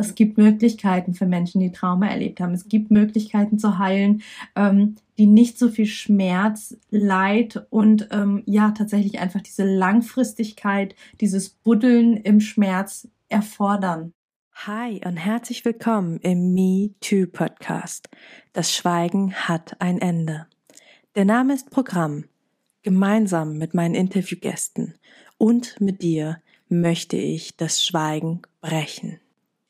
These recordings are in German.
Es gibt Möglichkeiten für Menschen, die Trauma erlebt haben. Es gibt Möglichkeiten zu heilen, ähm, die nicht so viel Schmerz, Leid und ähm, ja tatsächlich einfach diese Langfristigkeit, dieses Buddeln im Schmerz erfordern. Hi und herzlich willkommen im Me Too Podcast. Das Schweigen hat ein Ende. Der Name ist Programm. Gemeinsam mit meinen Interviewgästen und mit dir möchte ich das Schweigen brechen.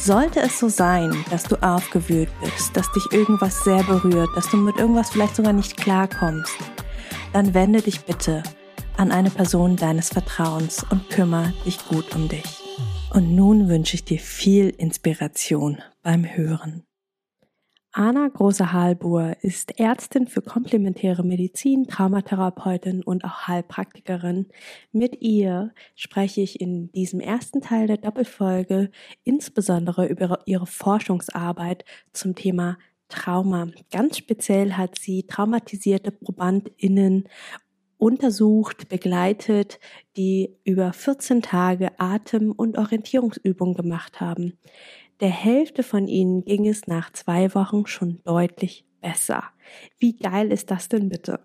Sollte es so sein, dass du aufgewühlt bist, dass dich irgendwas sehr berührt, dass du mit irgendwas vielleicht sogar nicht klarkommst, dann wende dich bitte an eine Person deines Vertrauens und kümmere dich gut um dich. Und nun wünsche ich dir viel Inspiration beim Hören. Anna Große-Halbur ist Ärztin für komplementäre Medizin, Traumatherapeutin und auch Heilpraktikerin. Mit ihr spreche ich in diesem ersten Teil der Doppelfolge insbesondere über ihre Forschungsarbeit zum Thema Trauma. Ganz speziell hat sie traumatisierte ProbandInnen untersucht, begleitet, die über 14 Tage Atem- und Orientierungsübungen gemacht haben. Der Hälfte von ihnen ging es nach zwei Wochen schon deutlich besser. Wie geil ist das denn bitte?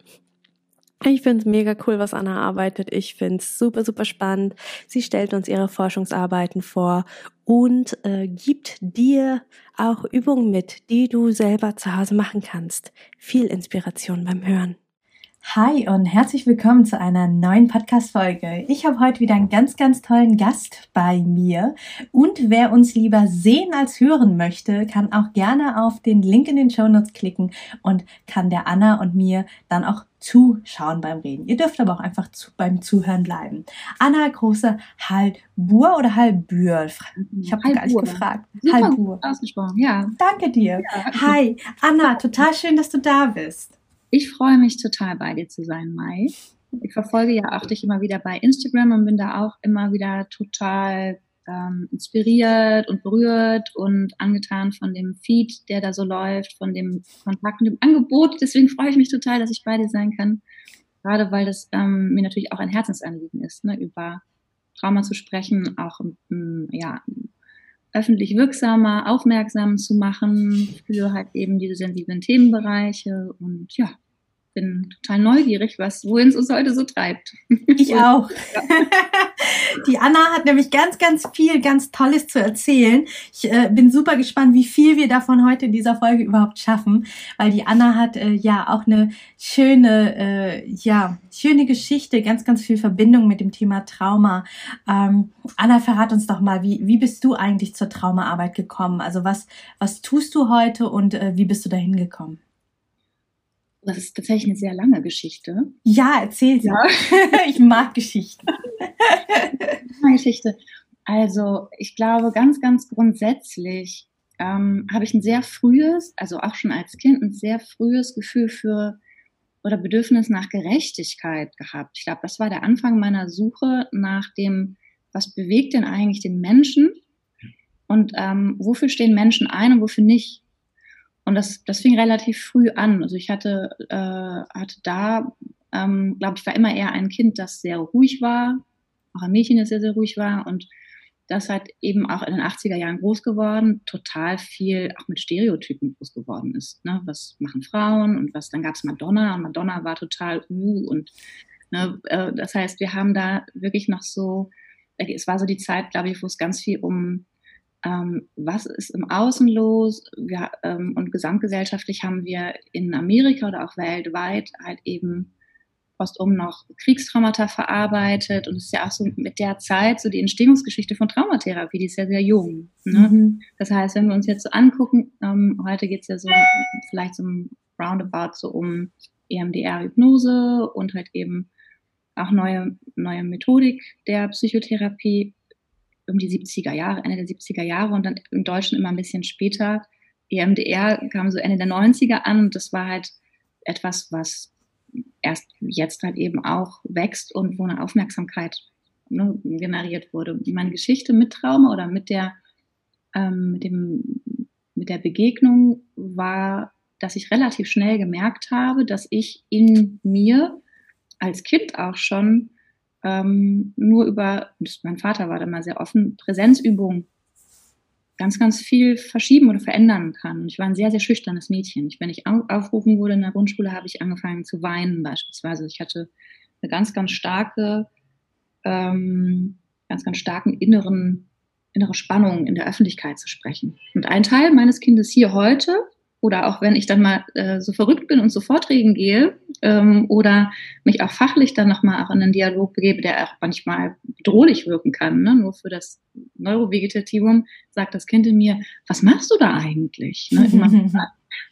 Ich finde es mega cool, was Anna arbeitet. Ich finde es super, super spannend. Sie stellt uns ihre Forschungsarbeiten vor und äh, gibt dir auch Übungen mit, die du selber zu Hause machen kannst. Viel Inspiration beim Hören. Hi und herzlich willkommen zu einer neuen Podcast-Folge. Ich habe heute wieder einen ganz, ganz tollen Gast bei mir. Und wer uns lieber sehen als hören möchte, kann auch gerne auf den Link in den Show Notes klicken und kann der Anna und mir dann auch zuschauen beim Reden. Ihr dürft aber auch einfach zu, beim Zuhören bleiben. Anna Große Halbur oder Halbür? Ich habe gar nicht gefragt. Halbur. Ausgesprochen, ja. Danke dir. Ja. Hi, Anna, total schön, dass du da bist. Ich freue mich total bei dir zu sein, Mai. Ich verfolge ja auch dich immer wieder bei Instagram und bin da auch immer wieder total ähm, inspiriert und berührt und angetan von dem Feed, der da so läuft, von dem Kontakt und dem Angebot. Deswegen freue ich mich total, dass ich bei dir sein kann. Gerade weil das ähm, mir natürlich auch ein Herzensanliegen ist, ne, über Trauma zu sprechen, auch ja, öffentlich wirksamer, aufmerksam zu machen für halt eben diese sensiblen Themenbereiche. Und ja, bin total neugierig, was, wohin es uns heute so treibt. Ich auch. Die Anna hat nämlich ganz, ganz viel, ganz Tolles zu erzählen. Ich äh, bin super gespannt, wie viel wir davon heute in dieser Folge überhaupt schaffen, weil die Anna hat äh, ja auch eine schöne, äh, ja, schöne Geschichte, ganz, ganz viel Verbindung mit dem Thema Trauma. Ähm, Anna, verrat uns doch mal, wie, wie bist du eigentlich zur Traumaarbeit gekommen? Also was, was tust du heute und äh, wie bist du dahin gekommen? Das ist tatsächlich eine sehr lange Geschichte. Ja, erzähl sie. Ja. ich mag Geschichten. Geschichte. Also, ich glaube, ganz, ganz grundsätzlich ähm, habe ich ein sehr frühes, also auch schon als Kind, ein sehr frühes Gefühl für oder Bedürfnis nach Gerechtigkeit gehabt. Ich glaube, das war der Anfang meiner Suche nach dem, was bewegt denn eigentlich den Menschen und ähm, wofür stehen Menschen ein und wofür nicht. Und das, das fing relativ früh an. Also ich hatte, äh, hatte da, ähm, glaube ich, war immer eher ein Kind, das sehr ruhig war, auch ein Mädchen, das sehr, sehr ruhig war und das hat eben auch in den 80er Jahren groß geworden, total viel auch mit Stereotypen groß geworden ist. Ne? Was machen Frauen und was, dann gab es Madonna und Madonna war total uh und ne, äh, das heißt, wir haben da wirklich noch so, es war so die Zeit, glaube ich, wo es ganz viel um ähm, was ist im Außen los wir, ähm, und gesamtgesellschaftlich haben wir in Amerika oder auch weltweit halt eben postum noch Kriegstraumata verarbeitet und es ist ja auch so mit der Zeit so die Entstehungsgeschichte von Traumatherapie, die ist ja sehr jung. Ne? Mhm. Das heißt, wenn wir uns jetzt so angucken, ähm, heute geht es ja so vielleicht so ein Roundabout so um EMDR-Hypnose und halt eben auch neue, neue Methodik der Psychotherapie um die 70er Jahre, Ende der 70er Jahre und dann im Deutschen immer ein bisschen später. EMDR kam so Ende der 90er an und das war halt etwas, was erst jetzt halt eben auch wächst und wo eine Aufmerksamkeit ne, generiert wurde. Meine Geschichte mit Trauma oder mit der, ähm, mit dem, mit der Begegnung war, dass ich relativ schnell gemerkt habe, dass ich in mir als Kind auch schon ähm, nur über, mein Vater war da mal sehr offen, Präsenzübungen ganz, ganz viel verschieben oder verändern kann. Ich war ein sehr, sehr schüchternes Mädchen. Ich, wenn ich aufrufen wurde in der Grundschule, habe ich angefangen zu weinen beispielsweise. Ich hatte eine ganz, ganz starke, ähm, ganz, ganz starken inneren, innere Spannung in der Öffentlichkeit zu sprechen. Und ein Teil meines Kindes hier heute oder auch wenn ich dann mal äh, so verrückt bin und zu Vorträgen gehe ähm, oder mich auch fachlich dann nochmal auch in einen Dialog begebe, der auch manchmal bedrohlich wirken kann, ne? nur für das Neurovegetativum, sagt das Kind in mir, was machst du da eigentlich? Ne?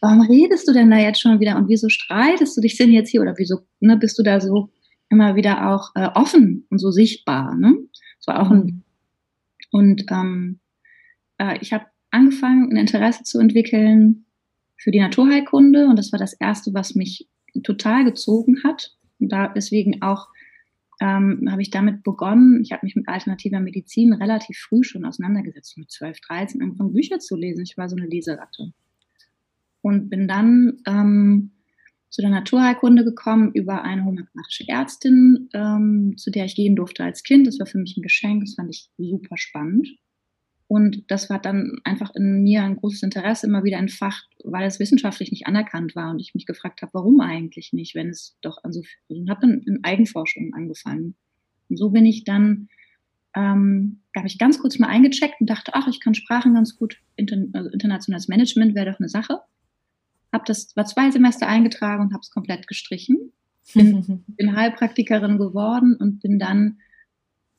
Warum redest du denn da jetzt schon wieder und wieso streitest du dich denn jetzt hier oder wieso ne, bist du da so immer wieder auch äh, offen und so sichtbar? Ne? Das war auch ein mhm. und ähm, äh, ich habe angefangen, ein Interesse zu entwickeln für die Naturheilkunde und das war das erste, was mich total gezogen hat. Und da deswegen auch ähm, habe ich damit begonnen. Ich habe mich mit alternativer Medizin relativ früh schon auseinandergesetzt, mit 12, 13, angefangen Bücher zu lesen. Ich war so eine Leseratte. Und bin dann ähm, zu der Naturheilkunde gekommen über eine homöopathische Ärztin, ähm, zu der ich gehen durfte als Kind. Das war für mich ein Geschenk, das fand ich super spannend. Und das war dann einfach in mir ein großes Interesse immer wieder entfacht, weil es wissenschaftlich nicht anerkannt war und ich mich gefragt habe, warum eigentlich nicht, wenn es doch an so viel, und habe dann in Eigenforschung angefangen. Und so bin ich dann, ähm, habe ich ganz kurz mal eingecheckt und dachte, ach, ich kann Sprachen ganz gut, inter, also internationales Management wäre doch eine Sache. Hab das, war zwei Semester eingetragen und habe es komplett gestrichen. Bin, bin Heilpraktikerin geworden und bin dann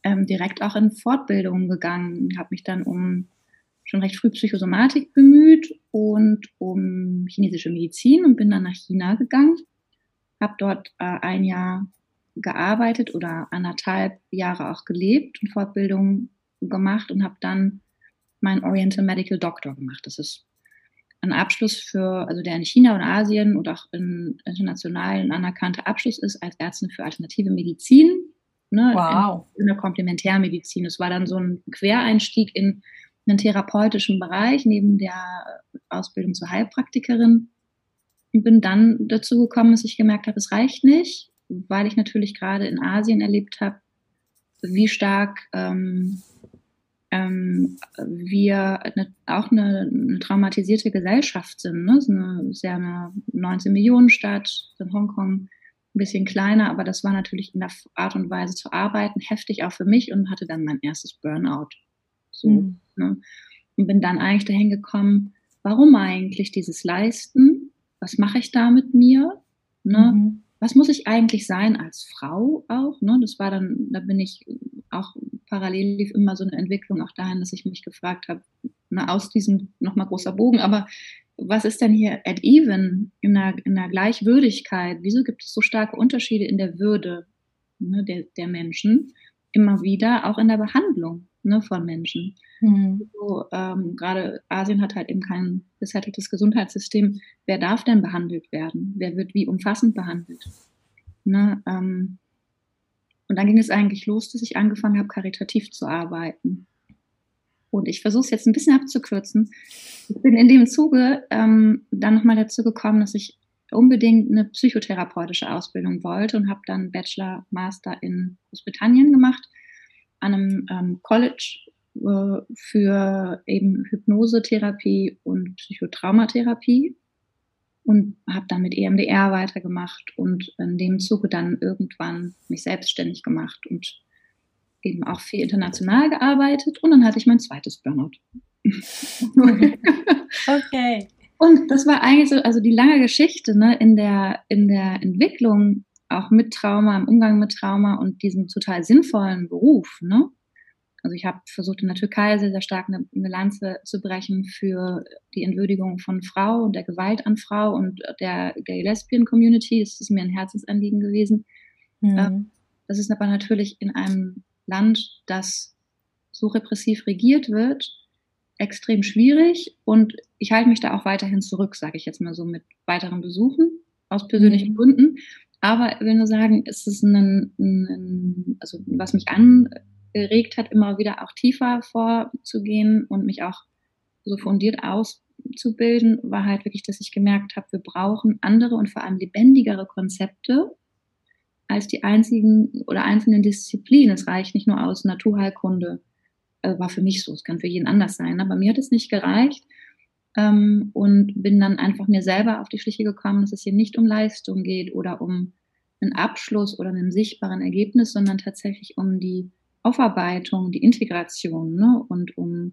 ähm, direkt auch in Fortbildungen gegangen, habe mich dann um schon recht früh Psychosomatik bemüht und um chinesische Medizin und bin dann nach China gegangen, habe dort äh, ein Jahr gearbeitet oder anderthalb Jahre auch gelebt und Fortbildungen gemacht und habe dann meinen Oriental Medical Doctor gemacht. Das ist ein Abschluss für, also der in China und Asien und auch in international ein anerkannter Abschluss ist als Ärztin für alternative Medizin ne, wow. in, in der Komplementärmedizin. Es war dann so ein Quereinstieg in einen therapeutischen Bereich neben der Ausbildung zur Heilpraktikerin und bin dann dazu gekommen, dass ich gemerkt habe, es reicht nicht, weil ich natürlich gerade in Asien erlebt habe, wie stark ähm, ähm, wir eine, auch eine, eine, traumatisierte Gesellschaft sind. Ne? Es ist eine, sehr eine 19 Millionen Stadt in Hongkong ein bisschen kleiner, aber das war natürlich in der Art und Weise zu arbeiten heftig auch für mich und hatte dann mein erstes Burnout. So, mhm. ne? Und bin dann eigentlich dahin gekommen, warum eigentlich dieses Leisten? Was mache ich da mit mir? Ne? Mhm. Was muss ich eigentlich sein als Frau auch? Ne? Das war dann, da bin ich auch parallel lief immer so eine Entwicklung auch dahin, dass ich mich gefragt habe, ne, aus diesem nochmal großer Bogen, aber was ist denn hier at even in der, in der Gleichwürdigkeit? Wieso gibt es so starke Unterschiede in der Würde ne, der, der Menschen? Immer wieder, auch in der Behandlung ne, von Menschen. Mhm. So, ähm, Gerade Asien hat halt eben kein gesetteltes Gesundheitssystem. Wer darf denn behandelt werden? Wer wird wie umfassend behandelt? Ne, ähm, und dann ging es eigentlich los, dass ich angefangen habe, karitativ zu arbeiten. Und ich versuche es jetzt ein bisschen abzukürzen. Ich bin in dem Zuge ähm, dann nochmal dazu gekommen, dass ich unbedingt eine psychotherapeutische Ausbildung wollte und habe dann Bachelor, Master in Großbritannien gemacht, an einem ähm, College äh, für eben Hypnosetherapie und Psychotraumatherapie und habe dann mit EMDR weitergemacht und in dem Zuge dann irgendwann mich selbstständig gemacht und eben auch viel international gearbeitet und dann hatte ich mein zweites Burnout. okay. Und das war eigentlich so, also die lange Geschichte ne, in, der, in der Entwicklung auch mit Trauma, im Umgang mit Trauma und diesem total sinnvollen Beruf. Ne? Also ich habe versucht in der Türkei sehr, sehr stark eine, eine Lanze zu brechen für die Entwürdigung von Frau und der Gewalt an Frau und der Gay-Lesbian-Community. Das ist mir ein Herzensanliegen gewesen. Mhm. Das ist aber natürlich in einem Land, das so repressiv regiert wird, extrem schwierig und ich halte mich da auch weiterhin zurück, sage ich jetzt mal so mit weiteren Besuchen aus persönlichen mhm. Gründen. Aber wenn wir sagen, ist es ein, ein, also was mich angeregt hat, immer wieder auch tiefer vorzugehen und mich auch so fundiert auszubilden, war halt wirklich, dass ich gemerkt habe, wir brauchen andere und vor allem lebendigere Konzepte als die einzigen oder einzelnen Disziplinen. Es reicht nicht nur aus Naturheilkunde also war für mich so, es kann für jeden anders sein, aber mir hat es nicht gereicht ähm, und bin dann einfach mir selber auf die Schliche gekommen, dass es hier nicht um Leistung geht oder um einen Abschluss oder einen sichtbaren Ergebnis, sondern tatsächlich um die Aufarbeitung, die Integration ne? und um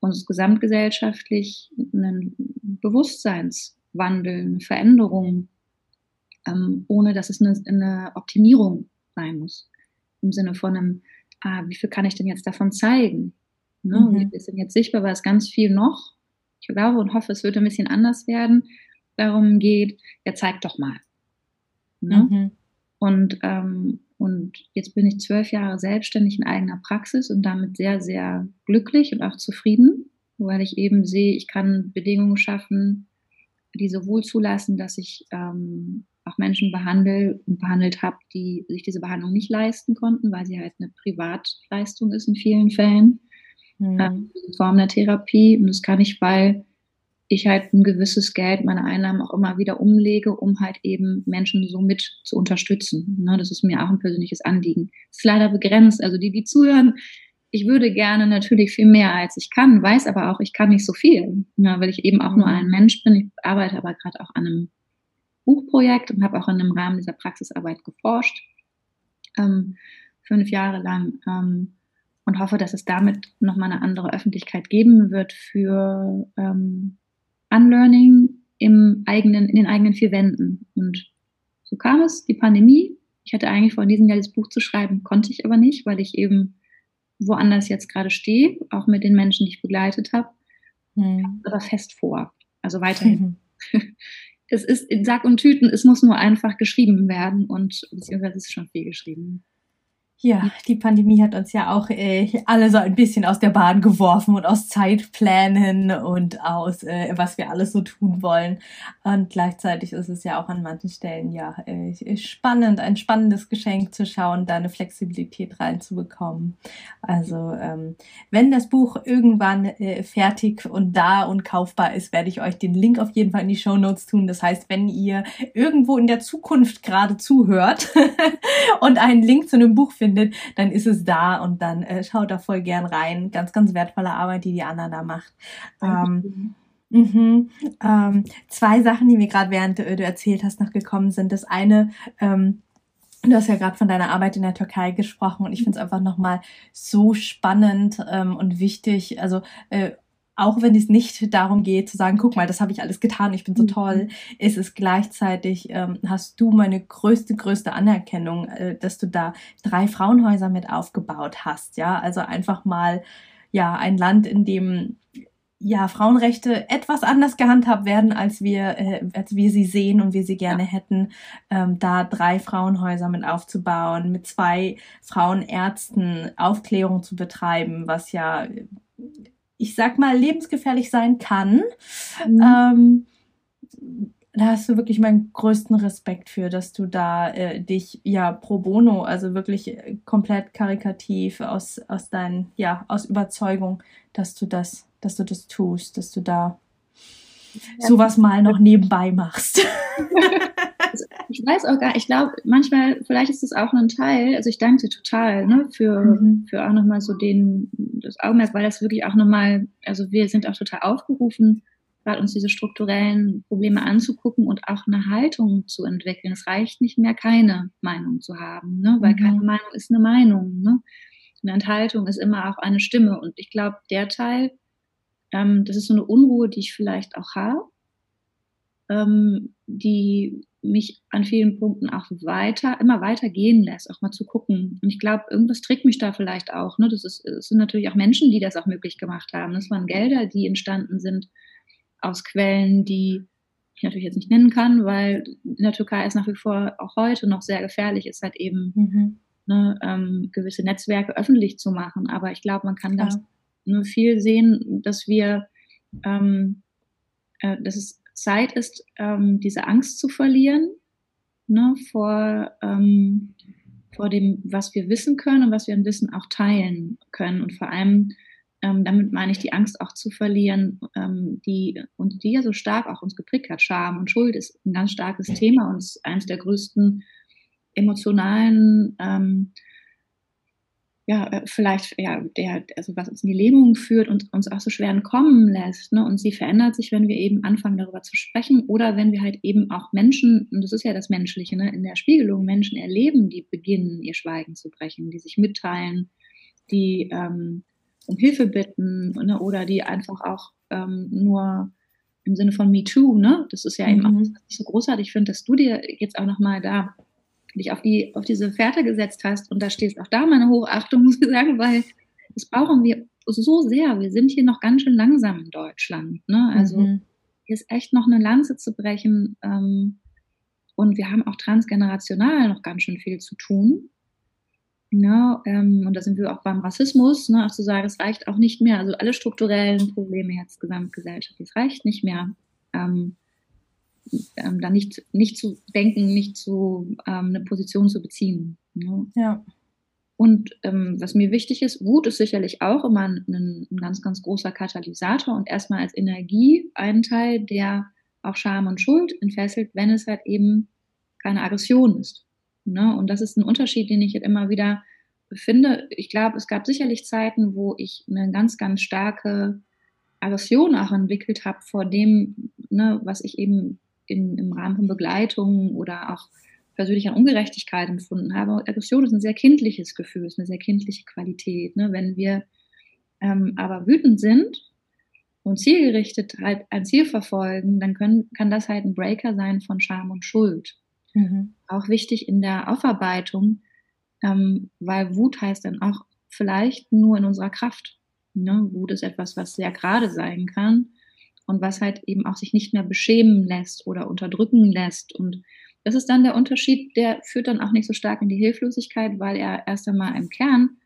uns gesamtgesellschaftlich einen Bewusstseinswandel, eine Veränderung, ähm, ohne dass es eine, eine Optimierung sein muss. Im Sinne von einem ah, wie viel kann ich denn jetzt davon zeigen? Ne? Mhm. Wir sind jetzt sichtbar, weil es ganz viel noch, ich glaube und hoffe, es wird ein bisschen anders werden, darum geht, ja, zeig doch mal. Ne? Mhm. Und, ähm, und jetzt bin ich zwölf Jahre selbstständig in eigener Praxis und damit sehr, sehr glücklich und auch zufrieden, weil ich eben sehe, ich kann Bedingungen schaffen, die sowohl zulassen, dass ich ähm, auch Menschen behandle und behandelt habe, die sich diese Behandlung nicht leisten konnten, weil sie halt eine Privatleistung ist in vielen Fällen. Mhm. Ähm, Form der Therapie. Und das kann ich, weil ich halt ein gewisses Geld, meine Einnahmen auch immer wieder umlege, um halt eben Menschen so mit zu unterstützen. Ne, das ist mir auch ein persönliches Anliegen. Das ist leider begrenzt. Also die, die zuhören, ich würde gerne natürlich viel mehr als ich kann, weiß aber auch, ich kann nicht so viel, ne, weil ich eben auch nur mhm. ein Mensch bin. Ich arbeite aber gerade auch an einem Buchprojekt und habe auch in dem Rahmen dieser Praxisarbeit geforscht, ähm, fünf Jahre lang. Ähm, und hoffe, dass es damit nochmal eine andere Öffentlichkeit geben wird für ähm, Unlearning im eigenen, in den eigenen vier Wänden. Und so kam es, die Pandemie. Ich hatte eigentlich vor, in diesem Jahr das Buch zu schreiben, konnte ich aber nicht, weil ich eben woanders jetzt gerade stehe, auch mit den Menschen, die ich begleitet habe. Mhm. Aber fest vor. Also weiterhin. Mhm. es ist in Sack und Tüten, es muss nur einfach geschrieben werden und beziehungsweise es ist schon viel geschrieben. Ja, die Pandemie hat uns ja auch äh, alle so ein bisschen aus der Bahn geworfen und aus Zeitplänen und aus, äh, was wir alles so tun wollen. Und gleichzeitig ist es ja auch an manchen Stellen ja äh, spannend, ein spannendes Geschenk zu schauen, da eine Flexibilität reinzubekommen. Also ähm, wenn das Buch irgendwann äh, fertig und da und kaufbar ist, werde ich euch den Link auf jeden Fall in die Show Notes tun. Das heißt, wenn ihr irgendwo in der Zukunft gerade zuhört und einen Link zu einem Buch findet, findet, dann ist es da und dann äh, schaut da voll gern rein. Ganz, ganz wertvolle Arbeit, die die Anna da macht. Ähm, Mhm. Ähm, zwei Sachen, die mir gerade während äh, du erzählt hast noch gekommen sind. Das eine, ähm, du hast ja gerade von deiner Arbeit in der Türkei gesprochen und ich finde es einfach nochmal so spannend ähm, und wichtig. Also äh, auch wenn es nicht darum geht zu sagen, guck mal, das habe ich alles getan, ich bin so mhm. toll, ist es gleichzeitig, ähm, hast du meine größte, größte Anerkennung, äh, dass du da drei Frauenhäuser mit aufgebaut hast. Ja, also einfach mal, ja, ein Land, in dem ja, Frauenrechte etwas anders gehandhabt werden, als wir, äh, als wir sie sehen und wir sie gerne ja. hätten, ähm, da drei Frauenhäuser mit aufzubauen, mit zwei Frauenärzten Aufklärung zu betreiben, was ja ich sag mal, lebensgefährlich sein kann. Mhm. Ähm, da hast du wirklich meinen größten Respekt für, dass du da äh, dich ja pro bono, also wirklich komplett karikativ aus, aus deinen, ja, aus Überzeugung, dass du das, dass du das tust, dass du da ja. sowas mal noch nebenbei machst. ich weiß auch gar, ich glaube, manchmal, vielleicht ist das auch ein Teil, also ich danke dir total, ne, für, mhm. für auch nochmal so den, das Augenmerk, weil das wirklich auch nochmal, also wir sind auch total aufgerufen, gerade uns diese strukturellen Probleme anzugucken und auch eine Haltung zu entwickeln. Es reicht nicht mehr, keine Meinung zu haben, ne, weil mhm. keine Meinung ist eine Meinung, ne. Eine Enthaltung ist immer auch eine Stimme und ich glaube, der Teil, ähm, das ist so eine Unruhe, die ich vielleicht auch habe, ähm, die mich an vielen Punkten auch weiter, immer weiter gehen lässt, auch mal zu gucken. Und ich glaube, irgendwas trägt mich da vielleicht auch. Ne? Das, ist, das sind natürlich auch Menschen, die das auch möglich gemacht haben. Das waren Gelder, die entstanden sind aus Quellen, die ich natürlich jetzt nicht nennen kann, weil in der Türkei ist nach wie vor auch heute noch sehr gefährlich ist, halt eben mhm. ne, ähm, gewisse Netzwerke öffentlich zu machen. Aber ich glaube, man kann ja. Ne, viel sehen, dass wir, ähm, äh, dass es Zeit ist, ähm, diese Angst zu verlieren ne, vor, ähm, vor dem, was wir wissen können und was wir an Wissen auch teilen können. Und vor allem, ähm, damit meine ich, die Angst auch zu verlieren, ähm, die, und die ja so stark auch uns geprägt hat. Scham und Schuld ist ein ganz starkes Thema und ist eines der größten emotionalen ähm, ja, äh, vielleicht, ja, der, also was uns in die Lähmung führt und uns auch so schwer entkommen lässt. Ne? Und sie verändert sich, wenn wir eben anfangen, darüber zu sprechen oder wenn wir halt eben auch Menschen, und das ist ja das Menschliche, ne, in der Spiegelung Menschen erleben, die beginnen, ihr Schweigen zu brechen, die sich mitteilen, die ähm, um Hilfe bitten ne, oder die einfach auch ähm, nur im Sinne von Me Too, ne? Das ist ja mhm. eben auch, was ich so großartig finde, dass du dir jetzt auch nochmal da dich auf, die, auf diese Fährte gesetzt hast. Und da stehst auch da meine Hochachtung, muss ich sagen, weil das brauchen wir so sehr. Wir sind hier noch ganz schön langsam in Deutschland. Ne? Also mhm. hier ist echt noch eine Lanze zu brechen. Ähm, und wir haben auch transgenerational noch ganz schön viel zu tun. Ja, ähm, und da sind wir auch beim Rassismus, ne, auch zu sagen, es reicht auch nicht mehr. Also alle strukturellen Probleme jetzt gesamtgesellschaftlich, es reicht nicht mehr. Ähm, ähm, da nicht, nicht zu denken, nicht zu ähm, eine Position zu beziehen. Ne? Ja. Und ähm, was mir wichtig ist, Wut ist sicherlich auch immer ein, ein, ganz, ganz großer Katalysator und erstmal als Energie ein Teil, der auch Scham und Schuld entfesselt, wenn es halt eben keine Aggression ist. Ne? Und das ist ein Unterschied, den ich jetzt immer wieder finde. Ich glaube, es gab sicherlich Zeiten, wo ich eine ganz, ganz starke Aggression auch entwickelt habe vor dem, ne, was ich eben in, im Rahmen von Begleitung oder auch persönlicher Ungerechtigkeit empfunden habe. Aggression ist ein sehr kindliches Gefühl, ist eine sehr kindliche Qualität. Ne? Wenn wir ähm, aber wütend sind und zielgerichtet halt ein Ziel verfolgen, dann können, kann das halt ein Breaker sein von Scham und Schuld. Mhm. Auch wichtig in der Aufarbeitung, ähm, weil Wut heißt dann auch vielleicht nur in unserer Kraft. Ne? Wut ist etwas, was sehr gerade sein kann und was halt eben auch sich nicht mehr beschämen lässt oder unterdrücken lässt. Und das ist dann der Unterschied, der führt dann auch nicht so stark in die Hilflosigkeit, weil er erst einmal im Kern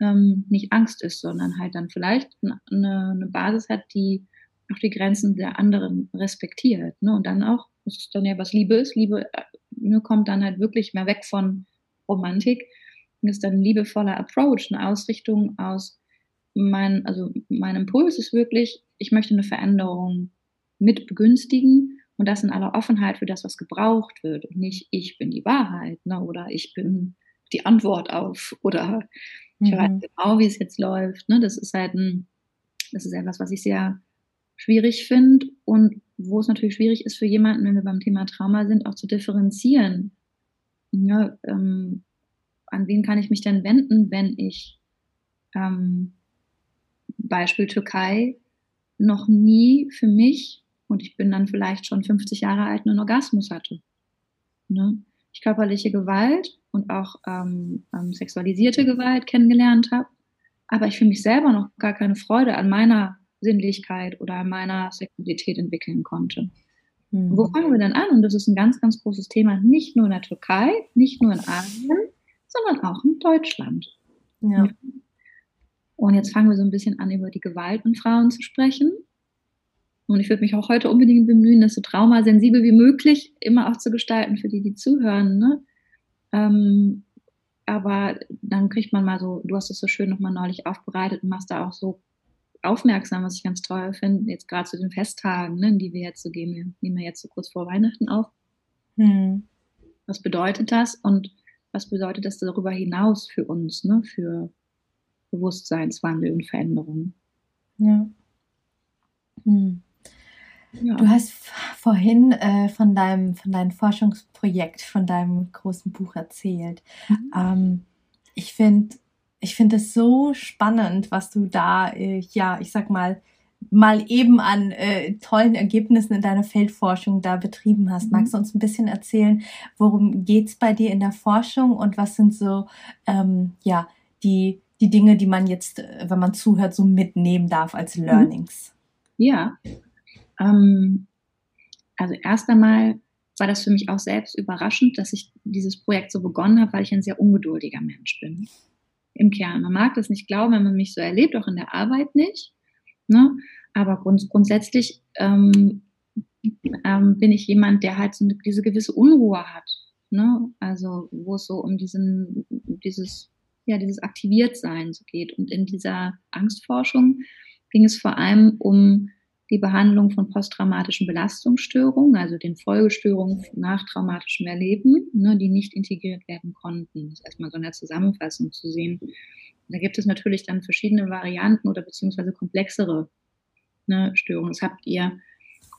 ähm, nicht Angst ist, sondern halt dann vielleicht eine, eine, Basis hat, die auch die Grenzen der anderen respektiert. Ne? Und dann auch, das ist dann ja, was Liebe ist. Liebe ne, kommt dann halt wirklich mehr weg von Romantik und ist dann ein liebevoller Approach, eine Ausrichtung aus mein, also mein Impuls ist wirklich, ich möchte eine Veränderung mit begünstigen und das in aller Offenheit für das, was gebraucht wird und nicht ich bin die Wahrheit ne, oder ich bin die Antwort auf oder ich mhm. weiß genau, wie es jetzt läuft. Ne, das ist halt ein, das ist etwas, was ich sehr schwierig finde und wo es natürlich schwierig ist für jemanden, wenn wir beim Thema Trauma sind, auch zu differenzieren. Ja, ähm, an wen kann ich mich denn wenden, wenn ich ähm, Beispiel Türkei noch nie für mich, und ich bin dann vielleicht schon 50 Jahre alt, einen Orgasmus hatte. Ne? Ich körperliche Gewalt und auch ähm, ähm, sexualisierte Gewalt kennengelernt habe, aber ich für mich selber noch gar keine Freude an meiner Sinnlichkeit oder an meiner Sexualität entwickeln konnte. Mhm. Wo fangen wir denn an? Und das ist ein ganz, ganz großes Thema, nicht nur in der Türkei, nicht nur in Asien, sondern auch in Deutschland. Ja. Und jetzt fangen wir so ein bisschen an, über die Gewalt an Frauen zu sprechen. Und ich würde mich auch heute unbedingt bemühen, das so traumasensibel wie möglich immer auch zu gestalten für die, die zuhören. Ne? Ähm, aber dann kriegt man mal so, du hast es so schön nochmal neulich aufbereitet und machst da auch so aufmerksam, was ich ganz toll finde, jetzt gerade zu den Festtagen, ne, in die wir jetzt so gehen, wir nehmen wir jetzt so kurz vor Weihnachten auf. Hm. Was bedeutet das und was bedeutet das darüber hinaus für uns, ne, für Bewusstseinswandel und Veränderung. Ja. Hm. ja. Du hast vorhin äh, von deinem von deinem Forschungsprojekt, von deinem großen Buch erzählt. Mhm. Ähm, ich finde ich finde es so spannend, was du da, äh, ja, ich sag mal, mal eben an äh, tollen Ergebnissen in deiner Feldforschung da betrieben hast. Magst du uns ein bisschen erzählen, worum geht's bei dir in der Forschung und was sind so ähm, ja die die Dinge, die man jetzt, äh, wenn man zuhört, so mitnehmen darf als mhm. Learnings? Ja, ähm, also erst einmal war das für mich auch selbst überraschend, dass ich dieses Projekt so begonnen habe, weil ich ein sehr ungeduldiger Mensch bin. Im Kern. Man mag das nicht glauben, wenn man mich so erlebt, auch in der Arbeit nicht. Ne? Aber grund grundsätzlich ähm, ähm, bin ich jemand, der halt so diese gewisse Unruhe hat. Ne? Also wo es so um diesen, dieses, ja, dieses Aktiviertsein so geht. Und in dieser Angstforschung ging es vor allem um die Behandlung von posttraumatischen Belastungsstörungen, also den Folgestörungen nach traumatischem Erleben, ne, die nicht integriert werden konnten. Das ist erstmal so eine Zusammenfassung zu sehen. Da gibt es natürlich dann verschiedene Varianten oder beziehungsweise komplexere ne, Störungen. Das habt ihr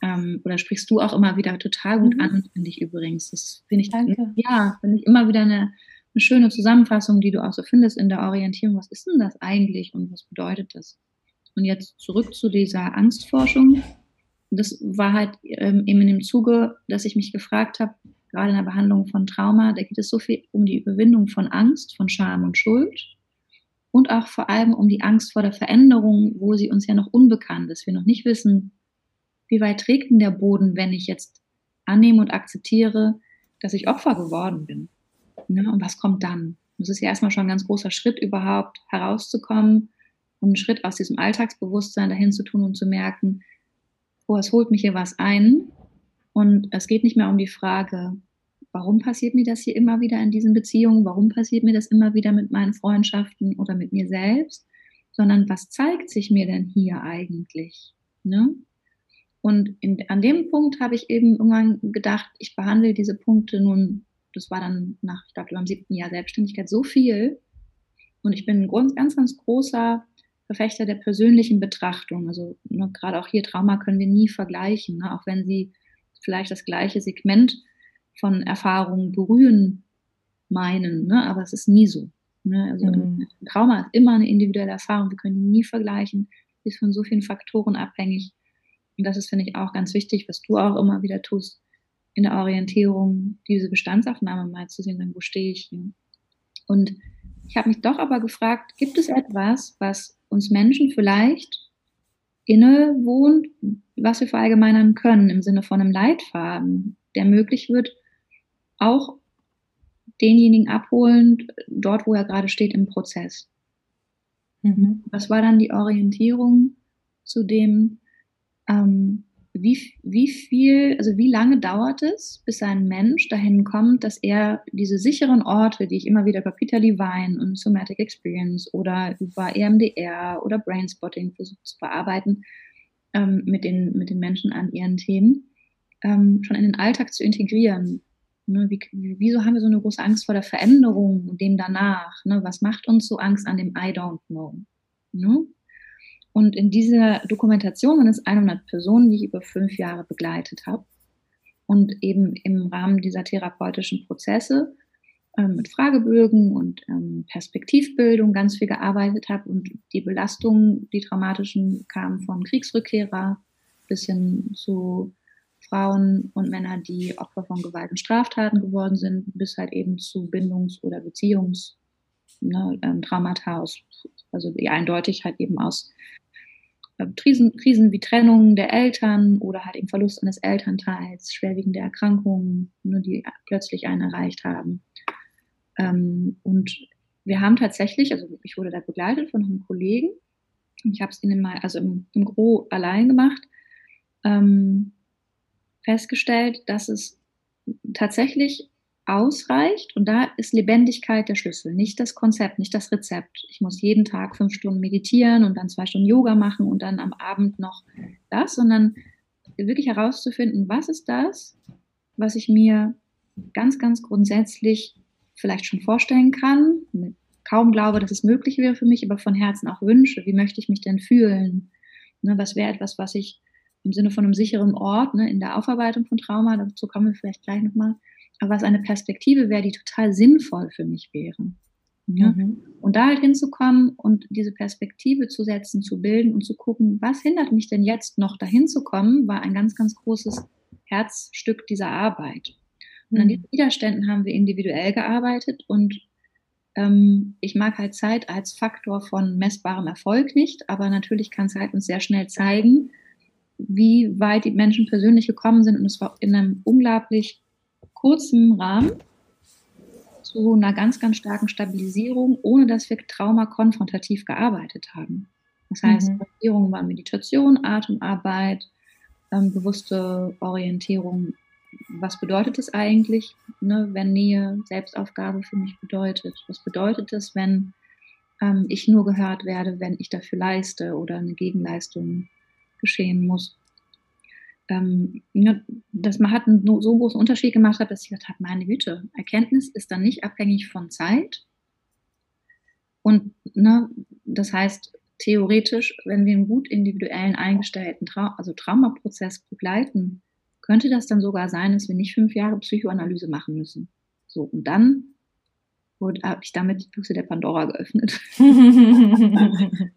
ähm, oder sprichst du auch immer wieder total gut mhm. an, finde ich übrigens. Das finde ich, Danke. ja, finde ich immer wieder eine, eine schöne Zusammenfassung, die du auch so findest in der Orientierung. Was ist denn das eigentlich und was bedeutet das? Und jetzt zurück zu dieser Angstforschung. Das war halt ähm, eben in dem Zuge, dass ich mich gefragt habe, gerade in der Behandlung von Trauma, da geht es so viel um die Überwindung von Angst, von Scham und Schuld und auch vor allem um die Angst vor der Veränderung, wo sie uns ja noch unbekannt ist. Wir noch nicht wissen, wie weit trägt denn der Boden, wenn ich jetzt annehme und akzeptiere, dass ich Opfer geworden bin. Ne? Und was kommt dann? Das ist ja erstmal schon ein ganz großer Schritt überhaupt herauszukommen und einen Schritt aus diesem Alltagsbewusstsein dahin zu tun und zu merken, oh, es holt mich hier was ein. Und es geht nicht mehr um die Frage, warum passiert mir das hier immer wieder in diesen Beziehungen? Warum passiert mir das immer wieder mit meinen Freundschaften oder mit mir selbst? Sondern was zeigt sich mir denn hier eigentlich? Ne? Und in, an dem Punkt habe ich eben irgendwann gedacht, ich behandle diese Punkte nun, das war dann nach, ich glaube, beim siebten Jahr Selbstständigkeit so viel. Und ich bin ein ganz, ganz großer Verfechter der persönlichen Betrachtung. Also ne, gerade auch hier Trauma können wir nie vergleichen, ne? auch wenn sie vielleicht das gleiche Segment von Erfahrungen berühren meinen, ne? aber es ist nie so. Ne? Also mhm. Trauma ist immer eine individuelle Erfahrung, wir können die nie vergleichen, sie ist von so vielen Faktoren abhängig. Und das ist, finde ich, auch ganz wichtig, was du auch immer wieder tust, in der Orientierung diese Bestandsaufnahme mal zu sehen, dann wo stehe ich hier. Und ich habe mich doch aber gefragt, gibt es etwas, was uns Menschen vielleicht innewohnt, was wir verallgemeinern können im Sinne von einem Leitfaden, der möglich wird, auch denjenigen abholen, dort, wo er gerade steht im Prozess. Mhm. Was war dann die Orientierung zu dem, ähm, wie, wie viel, also wie lange dauert es, bis ein Mensch dahin kommt, dass er diese sicheren Orte, die ich immer wieder über Peter Levine und Somatic Experience oder über EMDR oder Brainspotting versuche zu bearbeiten, ähm, mit, den, mit den Menschen an ihren Themen, ähm, schon in den Alltag zu integrieren. Ne, wie, wieso haben wir so eine große Angst vor der Veränderung und dem danach? Ne? Was macht uns so Angst an dem I don't know? Ne? Und in dieser Dokumentation waren es 100 Personen, die ich über fünf Jahre begleitet habe und eben im Rahmen dieser therapeutischen Prozesse äh, mit Fragebögen und ähm, Perspektivbildung ganz viel gearbeitet habe und die Belastungen, die traumatischen, kamen von Kriegsrückkehrer bis hin zu Frauen und Männer, die Opfer von Gewalt und Straftaten geworden sind, bis halt eben zu Bindungs- oder Beziehungstraumata, ne, ähm, also die eindeutig halt eben aus Krisen, Krisen wie Trennung der Eltern oder halt eben Verlust eines Elternteils, schwerwiegende Erkrankungen, ne, die plötzlich einen erreicht haben. Ähm, und wir haben tatsächlich, also ich wurde da begleitet von einem Kollegen, ich habe es in Mal, also im, im Gro allein gemacht, ähm, festgestellt, dass es tatsächlich ausreicht, und da ist Lebendigkeit der Schlüssel, nicht das Konzept, nicht das Rezept. Ich muss jeden Tag fünf Stunden meditieren und dann zwei Stunden Yoga machen und dann am Abend noch das, sondern wirklich herauszufinden, was ist das, was ich mir ganz, ganz grundsätzlich vielleicht schon vorstellen kann, kaum glaube, dass es möglich wäre für mich, aber von Herzen auch wünsche. Wie möchte ich mich denn fühlen? Ne, was wäre etwas, was ich im Sinne von einem sicheren Ort, ne, in der Aufarbeitung von Trauma, dazu kommen wir vielleicht gleich nochmal, was eine Perspektive wäre, die total sinnvoll für mich wäre. Ja? Mhm. Und da halt hinzukommen und diese Perspektive zu setzen, zu bilden und zu gucken, was hindert mich denn jetzt noch dahin zu kommen, war ein ganz, ganz großes Herzstück dieser Arbeit. Und an mhm. diesen Widerständen haben wir individuell gearbeitet und ähm, ich mag halt Zeit als Faktor von messbarem Erfolg nicht, aber natürlich kann Zeit uns sehr schnell zeigen, wie weit die Menschen persönlich gekommen sind und es war in einem unglaublich kurzen Rahmen zu einer ganz, ganz starken Stabilisierung, ohne dass wir traumakonfrontativ gearbeitet haben. Das heißt, mhm. Orientierung war Meditation, Atemarbeit, ähm, bewusste Orientierung. Was bedeutet es eigentlich, ne, wenn Nähe Selbstaufgabe für mich bedeutet? Was bedeutet es, wenn ähm, ich nur gehört werde, wenn ich dafür leiste oder eine Gegenleistung geschehen muss? Ähm, dass man hat einen so großen Unterschied gemacht hat, dass ich gedacht habe, meine Güte, Erkenntnis ist dann nicht abhängig von Zeit. Und ne, das heißt, theoretisch, wenn wir einen gut individuellen eingestellten Trau also Traumaprozess begleiten, könnte das dann sogar sein, dass wir nicht fünf Jahre Psychoanalyse machen müssen. So, und dann habe ich damit die Büchse der Pandora geöffnet.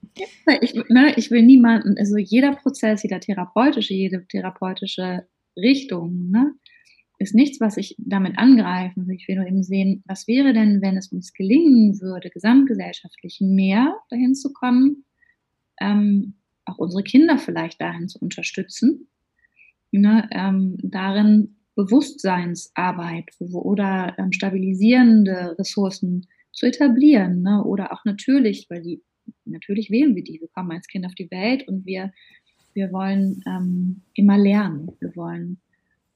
ich, ne, ich will niemanden, also jeder Prozess, jeder therapeutische, jede therapeutische Richtung, ne, ist nichts, was ich damit angreifen will. Ich will nur eben sehen, was wäre denn, wenn es uns gelingen würde, gesamtgesellschaftlich mehr dahin zu kommen, ähm, auch unsere Kinder vielleicht dahin zu unterstützen, ne, ähm, darin Bewusstseinsarbeit oder ähm, stabilisierende Ressourcen zu etablieren. Ne? Oder auch natürlich, weil die, natürlich wählen wir die. Wir kommen als Kind auf die Welt und wir, wir wollen ähm, immer lernen. Wir wollen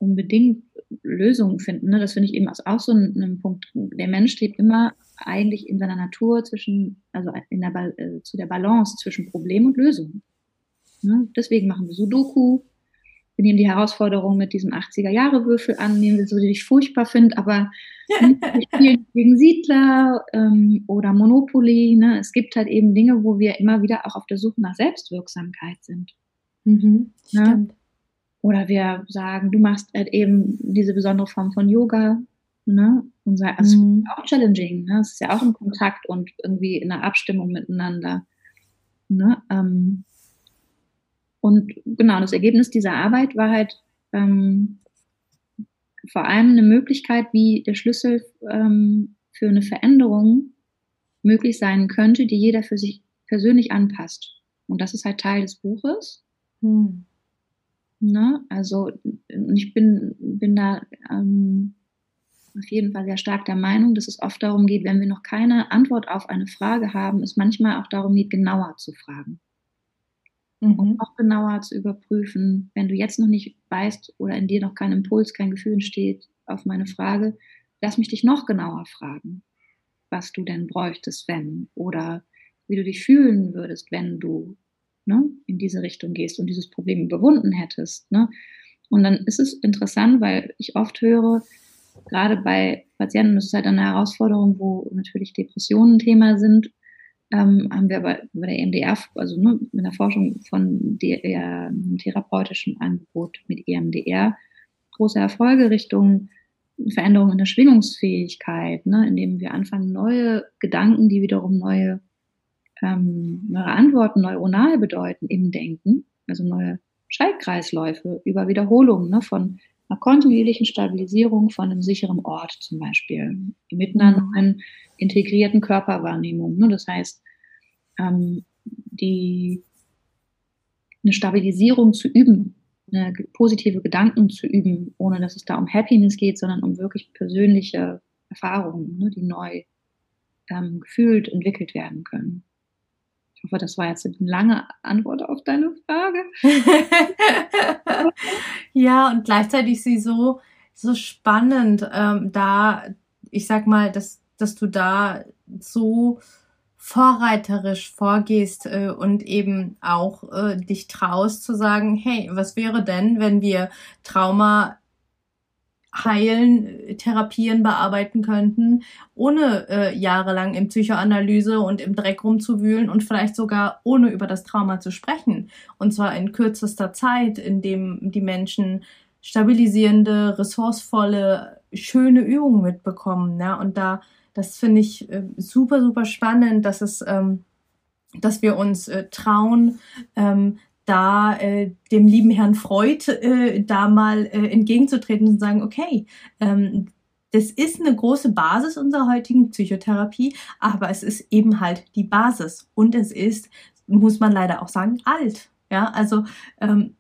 unbedingt Lösungen finden. Ne? Das finde ich eben auch so ein, ein, Punkt. Der Mensch steht immer eigentlich in seiner Natur zwischen, also in der, äh, zu der Balance zwischen Problem und Lösung. Ne? Deswegen machen wir Sudoku, wir nehmen die Herausforderung mit diesem 80er-Jahre-Würfel an, nehmen wir so, die ich furchtbar finde, aber wir spielen gegen Siedler ähm, oder Monopoly. Ne? Es gibt halt eben Dinge, wo wir immer wieder auch auf der Suche nach Selbstwirksamkeit sind. Mhm, ne? Oder wir sagen, du machst halt eben diese besondere Form von Yoga. Ne? Und also mhm. auch challenging. Ne? Es ist ja auch im Kontakt und irgendwie in der Abstimmung miteinander. Ne? Ähm, und genau, das Ergebnis dieser Arbeit war halt ähm, vor allem eine Möglichkeit, wie der Schlüssel ähm, für eine Veränderung möglich sein könnte, die jeder für sich persönlich anpasst. Und das ist halt Teil des Buches. Hm. Ne? Also ich bin, bin da ähm, auf jeden Fall sehr stark der Meinung, dass es oft darum geht, wenn wir noch keine Antwort auf eine Frage haben, es manchmal auch darum geht, genauer zu fragen mhm. um noch genauer zu überprüfen. Wenn du jetzt noch nicht weißt oder in dir noch kein Impuls, kein Gefühl entsteht auf meine Frage, lass mich dich noch genauer fragen, was du denn bräuchtest, wenn oder wie du dich fühlen würdest, wenn du ne, in diese Richtung gehst und dieses Problem überwunden hättest. Ne? Und dann ist es interessant, weil ich oft höre, gerade bei Patienten, das ist halt eine Herausforderung, wo natürlich Depressionen Thema sind, ähm, haben wir bei, bei der EMDR, also ne, mit der Forschung von der, äh, therapeutischen Angebot mit EMDR große Erfolge Richtung Veränderung in der Schwingungsfähigkeit, ne, indem wir anfangen, neue Gedanken, die wiederum neue, ähm, neue Antworten neuronal bedeuten im Denken, also neue Schaltkreisläufe über Wiederholungen ne, von einer kontinuierlichen Stabilisierung von einem sicheren Ort zum Beispiel, mit einer mhm. neuen integrierten Körperwahrnehmung. Ne? Das heißt, ähm, die, eine Stabilisierung zu üben, eine positive Gedanken zu üben, ohne dass es da um Happiness geht, sondern um wirklich persönliche Erfahrungen, ne, die neu ähm, gefühlt entwickelt werden können. Ich hoffe, das war jetzt eine lange Antwort auf deine Frage. ja, und gleichzeitig sie so, so spannend, ähm, da, ich sag mal, dass, dass du da so vorreiterisch vorgehst äh, und eben auch äh, dich traust zu sagen, hey, was wäre denn, wenn wir Trauma heilen, therapieren, bearbeiten könnten, ohne äh, jahrelang in Psychoanalyse und im Dreck rumzuwühlen und vielleicht sogar ohne über das Trauma zu sprechen. Und zwar in kürzester Zeit, indem die Menschen stabilisierende, ressourcevolle, schöne Übungen mitbekommen. Ja? Und da das finde ich äh, super, super spannend, dass es, ähm, dass wir uns äh, trauen, ähm, da äh, dem lieben Herrn Freud äh, da mal äh, entgegenzutreten und sagen, okay, ähm, das ist eine große Basis unserer heutigen Psychotherapie, aber es ist eben halt die Basis und es ist, muss man leider auch sagen, alt. Ja, also ähm,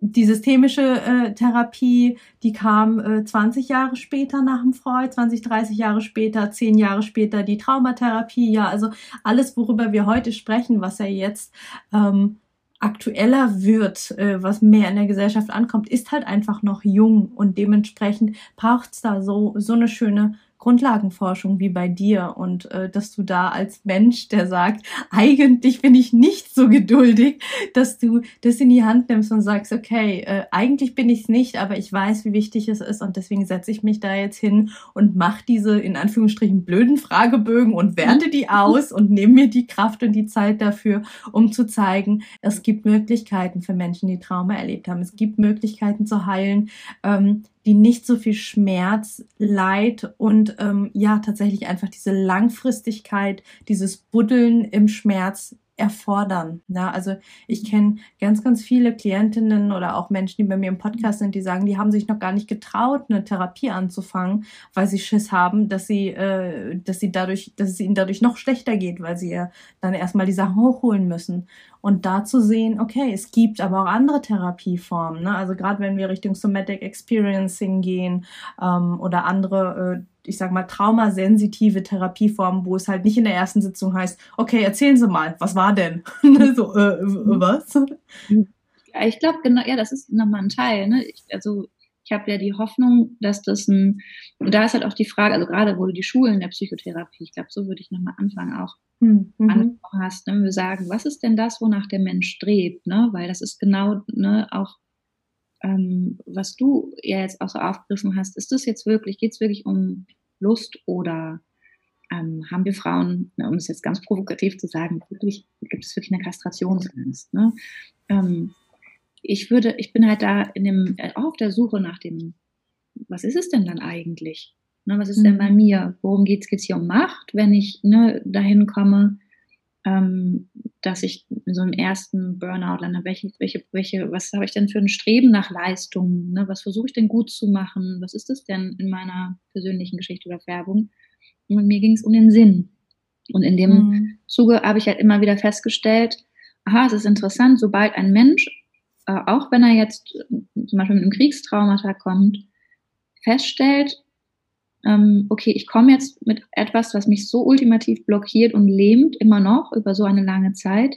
die systemische äh, Therapie, die kam äh, 20 Jahre später nach dem Freud, 20, 30 Jahre später, 10 Jahre später die Traumatherapie, ja, also alles, worüber wir heute sprechen, was ja jetzt ähm, aktueller wird, äh, was mehr in der Gesellschaft ankommt, ist halt einfach noch jung und dementsprechend braucht's da so so eine schöne Grundlagenforschung wie bei dir und äh, dass du da als Mensch, der sagt, eigentlich bin ich nicht so geduldig, dass du das in die Hand nimmst und sagst, okay, äh, eigentlich bin ich es nicht, aber ich weiß, wie wichtig es ist und deswegen setze ich mich da jetzt hin und mache diese in Anführungsstrichen blöden Fragebögen und werte die aus und nehme mir die Kraft und die Zeit dafür, um zu zeigen, es gibt Möglichkeiten für Menschen, die Trauma erlebt haben. Es gibt Möglichkeiten zu heilen. Ähm, die nicht so viel Schmerz, Leid und ähm, ja tatsächlich einfach diese Langfristigkeit, dieses Buddeln im Schmerz erfordern. Ja, also ich kenne ganz, ganz viele Klientinnen oder auch Menschen, die bei mir im Podcast sind, die sagen, die haben sich noch gar nicht getraut, eine Therapie anzufangen, weil sie Schiss haben, dass sie, äh, dass sie dadurch, dass es ihnen dadurch noch schlechter geht, weil sie ja dann erstmal die Sachen hochholen müssen. Und da zu sehen, okay, es gibt aber auch andere Therapieformen. Ne? Also gerade wenn wir Richtung Somatic Experiencing gehen ähm, oder andere äh, ich sag mal, traumasensitive Therapieformen, wo es halt nicht in der ersten Sitzung heißt, okay, erzählen Sie mal, was war denn? so, äh, was? Ja, ich glaube, genau, ja, das ist nochmal ein Teil. Ne? Ich, also ich habe ja die Hoffnung, dass das ein, und da ist halt auch die Frage, also gerade wo du die Schulen der Psychotherapie, ich glaube, so würde ich nochmal anfangen auch, hm, mhm. angesprochen hast, ne? wir sagen, was ist denn das, wonach der Mensch strebt, ne? weil das ist genau ne, auch ähm, was du ja jetzt auch so aufgegriffen hast, ist das jetzt wirklich, geht es wirklich um Lust oder ähm, haben wir Frauen, um es jetzt ganz provokativ zu sagen, wirklich, gibt es wirklich eine Kastrationsangst? Ne? Ähm, ich würde, ich bin halt da in dem, äh, auch auf der Suche nach dem, was ist es denn dann eigentlich? Ne, was ist mhm. denn bei mir? Worum geht es? Geht es hier um Macht, wenn ich ne, dahin komme? ähm, dass ich in so einem ersten Burnout lande. Welche, welche, welche, was habe ich denn für ein Streben nach Leistung? Ne? Was versuche ich denn gut zu machen? Was ist das denn in meiner persönlichen Geschichte oder Färbung? Und mir ging es um den Sinn. Und in dem mhm. Zuge habe ich halt immer wieder festgestellt, aha, es ist interessant, sobald ein Mensch, äh, auch wenn er jetzt zum Beispiel mit einem Kriegstraumata kommt, feststellt, ähm, okay, ich komme jetzt mit etwas, was mich so ultimativ blockiert und lähmt, immer noch über so eine lange Zeit.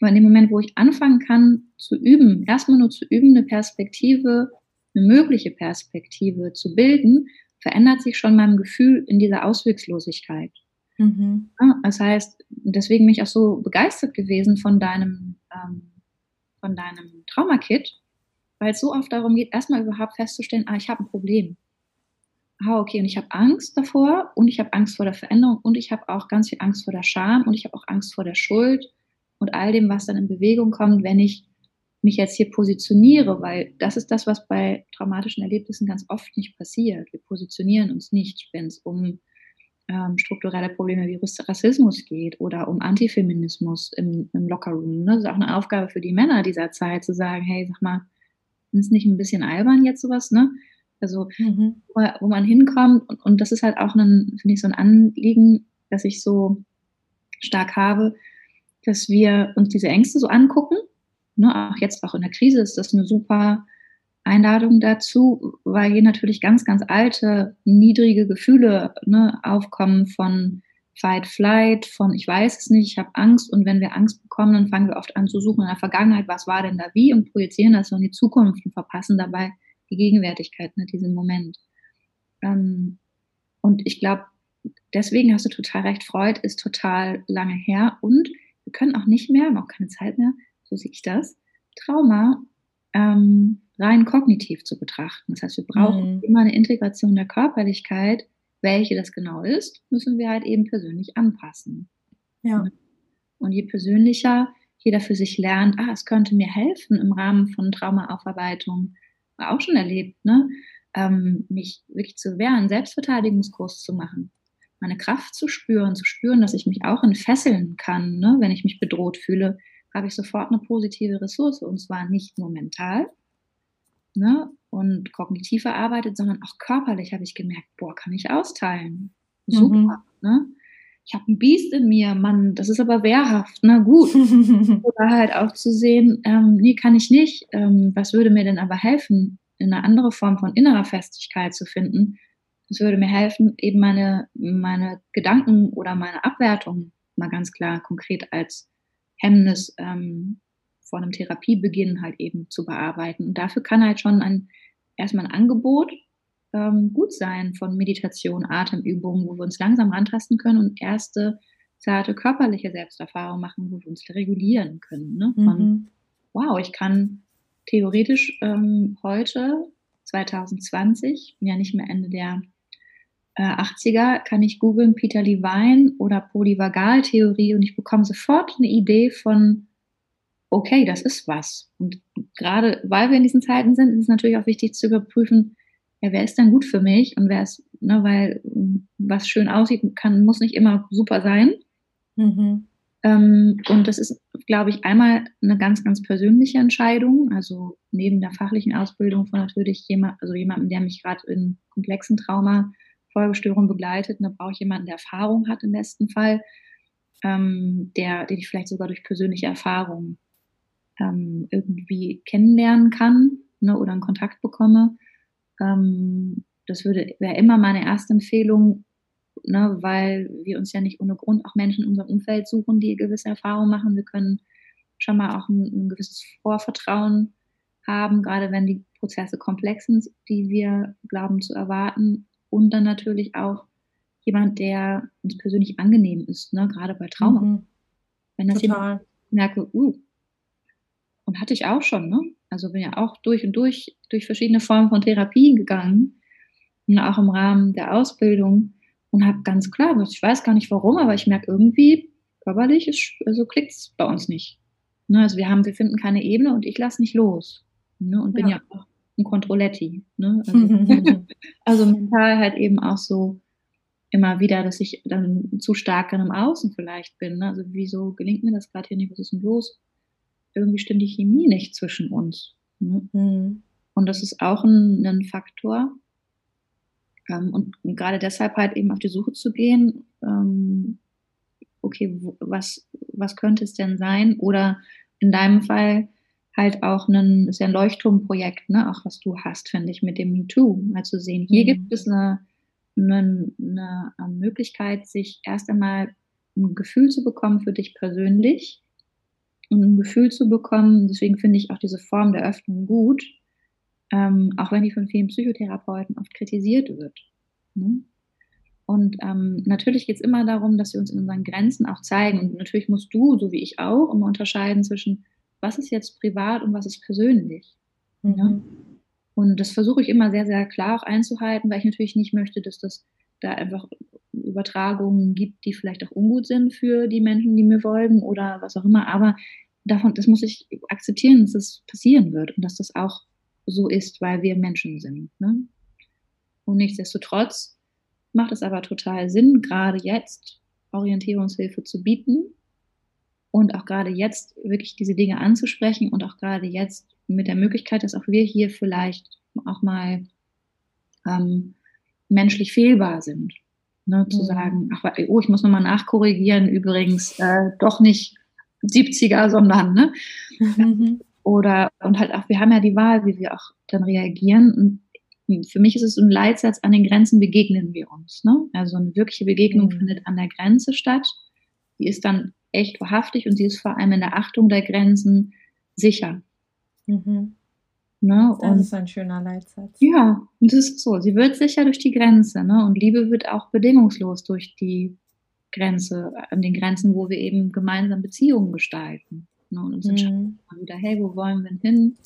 Aber in dem Moment, wo ich anfangen kann zu üben, erstmal nur zu üben, eine Perspektive, eine mögliche Perspektive zu bilden, verändert sich schon mein Gefühl in dieser Ausweglosigkeit. Mhm. Ja, das heißt, deswegen bin ich auch so begeistert gewesen von deinem, ähm, von deinem Traumakit, weil es so oft darum geht, erstmal überhaupt festzustellen, ah, ich habe ein Problem ah, okay, und ich habe Angst davor und ich habe Angst vor der Veränderung und ich habe auch ganz viel Angst vor der Scham und ich habe auch Angst vor der Schuld und all dem, was dann in Bewegung kommt, wenn ich mich jetzt hier positioniere, weil das ist das, was bei traumatischen Erlebnissen ganz oft nicht passiert. Wir positionieren uns nicht, wenn es um ähm, strukturelle Probleme wie Rassismus geht oder um Antifeminismus im, im Lockerroom. Ne? Das ist auch eine Aufgabe für die Männer dieser Zeit, zu sagen, hey, sag mal, ist nicht ein bisschen albern jetzt sowas, ne? Also mhm. wo, man hinkommt und, und das ist halt auch ein, finde ich, so ein Anliegen, das ich so stark habe, dass wir uns diese Ängste so angucken. Ne, auch jetzt auch in der Krise ist das eine super Einladung dazu, weil hier natürlich ganz, ganz alte, niedrige Gefühle ne, aufkommen von Fight, Flight, von ich weiß es nicht, ich habe Angst und wenn wir Angst bekommen, dann fangen wir oft an zu suchen in der Vergangenheit, was war denn da wie und projizieren das so in die Zukunft und verpassen dabei die Gegenwärtigkeit, ne, diesen Moment. Ähm, und ich glaube, deswegen hast du total recht, Freud ist total lange her und wir können auch nicht mehr, haben auch keine Zeit mehr, so sehe ich das, Trauma ähm, rein kognitiv zu betrachten. Das heißt, wir brauchen mhm. immer eine Integration der Körperlichkeit. Welche das genau ist, müssen wir halt eben persönlich anpassen. Ja. Und je persönlicher jeder für sich lernt, ah, es könnte mir helfen im Rahmen von Traumaaufarbeitung, auch schon erlebt, ne? Ähm, mich wirklich zu wehren, Selbstverteidigungskurs zu machen. meine Kraft zu spüren, zu spüren, dass ich mich auch entfesseln kann, ne? wenn ich mich bedroht fühle, habe ich sofort eine positive Ressource und zwar nicht nur mental ne? und kognitiv verarbeitet, sondern auch körperlich habe ich gemerkt, boah, kann ich austeilen. Super. Mhm. Ne? Ich habe ein Biest in mir, Mann, das ist aber wehrhaft, na gut. Oder halt auch zu sehen, ähm, nee, kann ich nicht. Ähm, was würde mir denn aber helfen, in eine andere Form von innerer Festigkeit zu finden? Es würde mir helfen, eben meine, meine Gedanken oder meine Abwertung mal ganz klar konkret als Hemmnis ähm, vor einem Therapiebeginn halt eben zu bearbeiten. Und dafür kann halt schon ein, erstmal ein Angebot ähm, gut sein von Meditation, Atemübungen, wo wir uns langsam rantasten können und erste zarte körperliche Selbsterfahrung machen, wo wir uns regulieren können. Ne? Von, mhm. wow, ich kann theoretisch ähm, heute, 2020, ja nicht mehr Ende der äh, 80er, kann ich googeln Peter Levine oder Polyvagaltheorie und ich bekomme sofort eine Idee von, okay, das ist was. Und gerade weil wir in diesen Zeiten sind, ist es natürlich auch wichtig zu überprüfen, ja, wer ist denn gut für mich und wer ist, ne, weil was schön aussieht, kann, muss nicht immer super sein. Mhm. Ähm, und das ist, glaube ich, einmal eine ganz, ganz persönliche Entscheidung. Also neben der fachlichen Ausbildung von natürlich jemand, also jemandem, der mich gerade in komplexen Trauma Folgestörungen begleitet. Und da brauche ich jemanden, der Erfahrung hat im besten Fall, ähm, der, den ich vielleicht sogar durch persönliche Erfahrungen ähm, irgendwie kennenlernen kann ne, oder einen Kontakt bekomme. Ähm, das würde wäre immer meine erste Empfehlung, ne, weil wir uns ja nicht ohne Grund auch Menschen in unserem Umfeld suchen, die gewisse Erfahrungen machen. Wir können schon mal auch ein, ein gewisses Vorvertrauen haben, gerade wenn die Prozesse komplex sind, die wir glauben zu erwarten. Und dann natürlich auch jemand, der uns persönlich angenehm ist, ne, gerade bei Trauma. Mhm. Wenn das Total. jemand merke, uh, und hatte ich auch schon, ne? Also bin ja auch durch und durch, durch verschiedene Formen von Therapien gegangen, und auch im Rahmen der Ausbildung und habe ganz klar, ich weiß gar nicht warum, aber ich merke irgendwie, körperlich ist, also klickt es bei uns nicht. Ne? Also wir haben, wir finden keine Ebene und ich lasse nicht los. Ne? Und bin ja, ja auch ein Controletti. Ne? Also, also mental halt eben auch so immer wieder, dass ich dann zu stark im Außen vielleicht bin. Ne? Also wieso gelingt mir das gerade hier nicht? Was ist denn los? irgendwie stimmt die Chemie nicht zwischen uns. Ne? Mhm. Und das ist auch ein, ein Faktor. Ähm, und, gerade deshalb halt eben auf die Suche zu gehen, ähm, okay, wo, was, was könnte es denn sein? Oder in deinem Fall halt auch ein, ist ja ein Leuchtturmprojekt, ne, auch was du hast, finde ich, mit dem MeToo. Mal zu sehen, hier mhm. gibt es eine, eine, eine Möglichkeit, sich erst einmal ein Gefühl zu bekommen für dich persönlich, und ein Gefühl zu bekommen. Deswegen finde ich auch diese Form der Öffnung gut, ähm, auch wenn die von vielen Psychotherapeuten oft kritisiert wird. Ne? Und ähm, natürlich geht es immer darum, dass wir uns in unseren Grenzen auch zeigen. Und natürlich musst du, so wie ich auch, immer unterscheiden zwischen, was ist jetzt privat und was ist persönlich. Mhm. Ne? Und das versuche ich immer sehr, sehr klar auch einzuhalten, weil ich natürlich nicht möchte, dass das da einfach Übertragungen gibt, die vielleicht auch ungut sind für die Menschen, die mir folgen oder was auch immer. Aber davon, das muss ich akzeptieren, dass das passieren wird und dass das auch so ist, weil wir Menschen sind. Ne? Und nichtsdestotrotz macht es aber total Sinn, gerade jetzt Orientierungshilfe zu bieten und auch gerade jetzt wirklich diese Dinge anzusprechen und auch gerade jetzt mit der Möglichkeit, dass auch wir hier vielleicht auch mal ähm, menschlich fehlbar sind. Ne, zu mhm. sagen, ach, oh, ich muss nochmal nachkorrigieren, übrigens äh, doch nicht 70er, sondern, ne? Mhm. Oder, und halt auch, wir haben ja die Wahl, wie wir auch dann reagieren. Und für mich ist es ein Leitsatz, an den Grenzen begegnen wir uns. Ne? Also eine wirkliche Begegnung mhm. findet an der Grenze statt. Die ist dann echt wahrhaftig und sie ist vor allem in der Achtung der Grenzen sicher. Mhm. Ne? Das ist ein schöner Leitsatz. Ja, und das ist so. Sie wird sicher durch die Grenze. Ne? Und Liebe wird auch bedingungslos durch die Grenze, an den Grenzen, wo wir eben gemeinsam Beziehungen gestalten. Ne? Und uns entscheiden mhm. wieder, hey, wo wollen wir hin?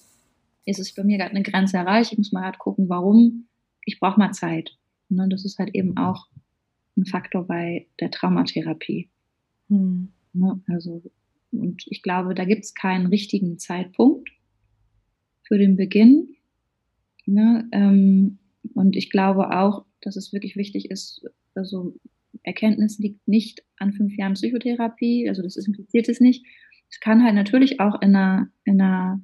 Ist es bei mir gerade eine Grenze erreicht? Ich muss mal halt gucken, warum. Ich brauche mal Zeit. Ne? Das ist halt eben auch ein Faktor bei der Traumatherapie. Mhm. Ne? Also, und ich glaube, da gibt es keinen richtigen Zeitpunkt für den Beginn. Ne? Ähm, und ich glaube auch, dass es wirklich wichtig ist, also Erkenntnis liegt nicht an fünf Jahren Psychotherapie, also das impliziert es nicht. Es kann halt natürlich auch in einer, in einer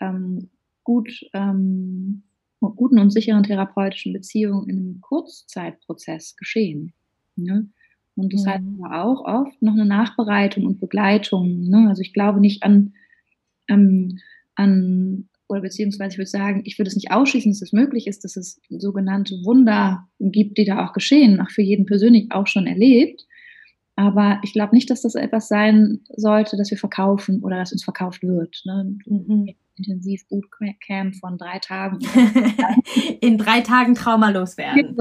ähm, gut, ähm, guten und sicheren therapeutischen Beziehung in einem Kurzzeitprozess geschehen. Ne? Und das mhm. heißt aber auch oft noch eine Nachbereitung und Begleitung. Ne? Also ich glaube nicht an, ähm, an oder beziehungsweise ich würde sagen, ich würde es nicht ausschließen, dass es möglich ist, dass es sogenannte Wunder gibt, die da auch geschehen, auch für jeden persönlich auch schon erlebt. Aber ich glaube nicht, dass das etwas sein sollte, das wir verkaufen oder das uns verkauft wird. Ne? Mhm. Intensiv Bootcamp von drei Tagen. In drei Tagen traumalos werden.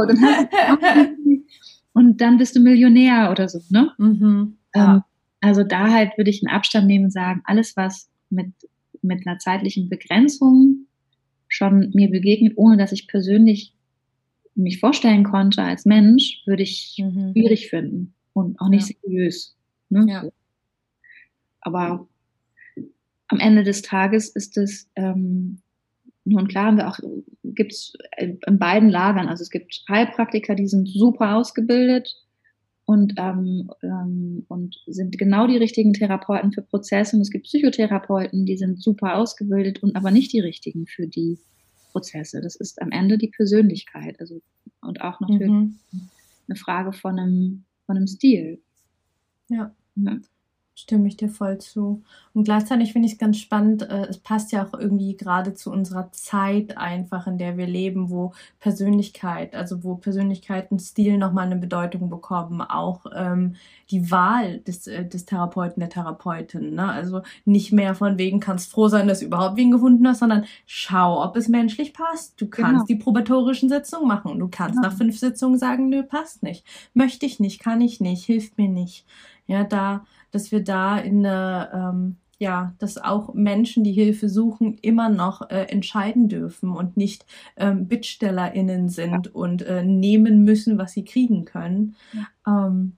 und dann bist du Millionär oder so. Ne? Mhm. Ja. Ähm, also da halt würde ich einen Abstand nehmen und sagen, alles, was mit mit einer zeitlichen Begrenzung schon mir begegnet, ohne dass ich persönlich mich vorstellen konnte als Mensch, würde ich mhm. schwierig finden und auch nicht ja. seriös. Ne? Ja. Aber am Ende des Tages ist es, ähm, nun klar haben wir auch, gibt es in beiden Lagern, also es gibt Heilpraktiker, die sind super ausgebildet, und, ähm, ähm, und sind genau die richtigen Therapeuten für Prozesse. Und es gibt Psychotherapeuten, die sind super ausgebildet und aber nicht die richtigen für die Prozesse. Das ist am Ende die Persönlichkeit. Also, und auch natürlich mhm. eine Frage von einem, von einem Stil. Ja. ja stimme ich dir voll zu. Und gleichzeitig finde ich es ganz spannend, äh, es passt ja auch irgendwie gerade zu unserer Zeit einfach, in der wir leben, wo Persönlichkeit, also wo Persönlichkeit und Stil nochmal eine Bedeutung bekommen, auch ähm, die Wahl des, äh, des Therapeuten, der Therapeutin. Ne? Also nicht mehr von wegen, kannst froh sein, dass du überhaupt wen gefunden hast, sondern schau, ob es menschlich passt. Du kannst genau. die probatorischen Sitzungen machen. Du kannst genau. nach fünf Sitzungen sagen, nö, passt nicht. Möchte ich nicht, kann ich nicht, hilft mir nicht. Ja, da dass wir da in eine, ähm, ja, dass auch Menschen, die Hilfe suchen, immer noch äh, entscheiden dürfen und nicht ähm, BittstellerInnen sind ja. und äh, nehmen müssen, was sie kriegen können. Ja. Ähm,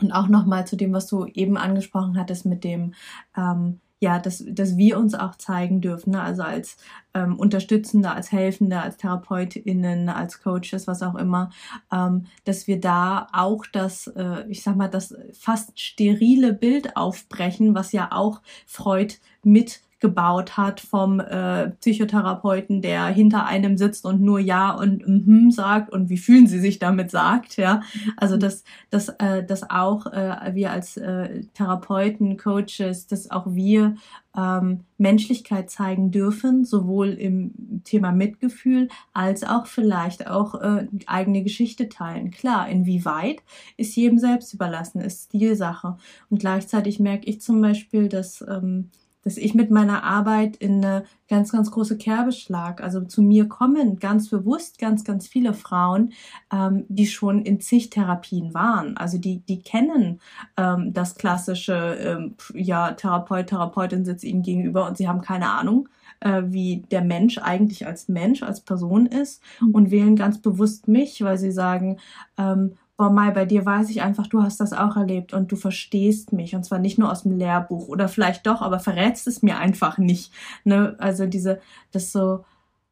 und auch nochmal zu dem, was du eben angesprochen hattest mit dem, ähm, ja, dass, dass wir uns auch zeigen dürfen, ne? also als ähm, Unterstützende, als Helfende, als TherapeutInnen, als Coaches, was auch immer, ähm, dass wir da auch das, äh, ich sag mal, das fast sterile Bild aufbrechen, was ja auch Freud mit gebaut hat vom äh, Psychotherapeuten, der hinter einem sitzt und nur ja und mhm sagt und wie fühlen sie sich damit sagt, ja. Also dass, dass, äh, dass auch äh, wir als äh, Therapeuten, Coaches, dass auch wir ähm, Menschlichkeit zeigen dürfen, sowohl im Thema Mitgefühl als auch vielleicht auch äh, eigene Geschichte teilen. Klar, inwieweit ist jedem selbst überlassen, ist Stilsache. Und gleichzeitig merke ich zum Beispiel, dass ähm, dass ich mit meiner Arbeit in eine ganz, ganz große Kerbe schlag. Also zu mir kommen ganz bewusst ganz, ganz viele Frauen, ähm, die schon in zig Therapien waren. Also die, die kennen ähm, das klassische, ähm, ja, Therapeut, Therapeutin sitzt ihnen gegenüber und sie haben keine Ahnung, äh, wie der Mensch eigentlich als Mensch, als Person ist mhm. und wählen ganz bewusst mich, weil sie sagen, ähm, boah, Mai, bei dir weiß ich einfach, du hast das auch erlebt und du verstehst mich. Und zwar nicht nur aus dem Lehrbuch oder vielleicht doch, aber verrätst es mir einfach nicht. Ne? Also diese, das so,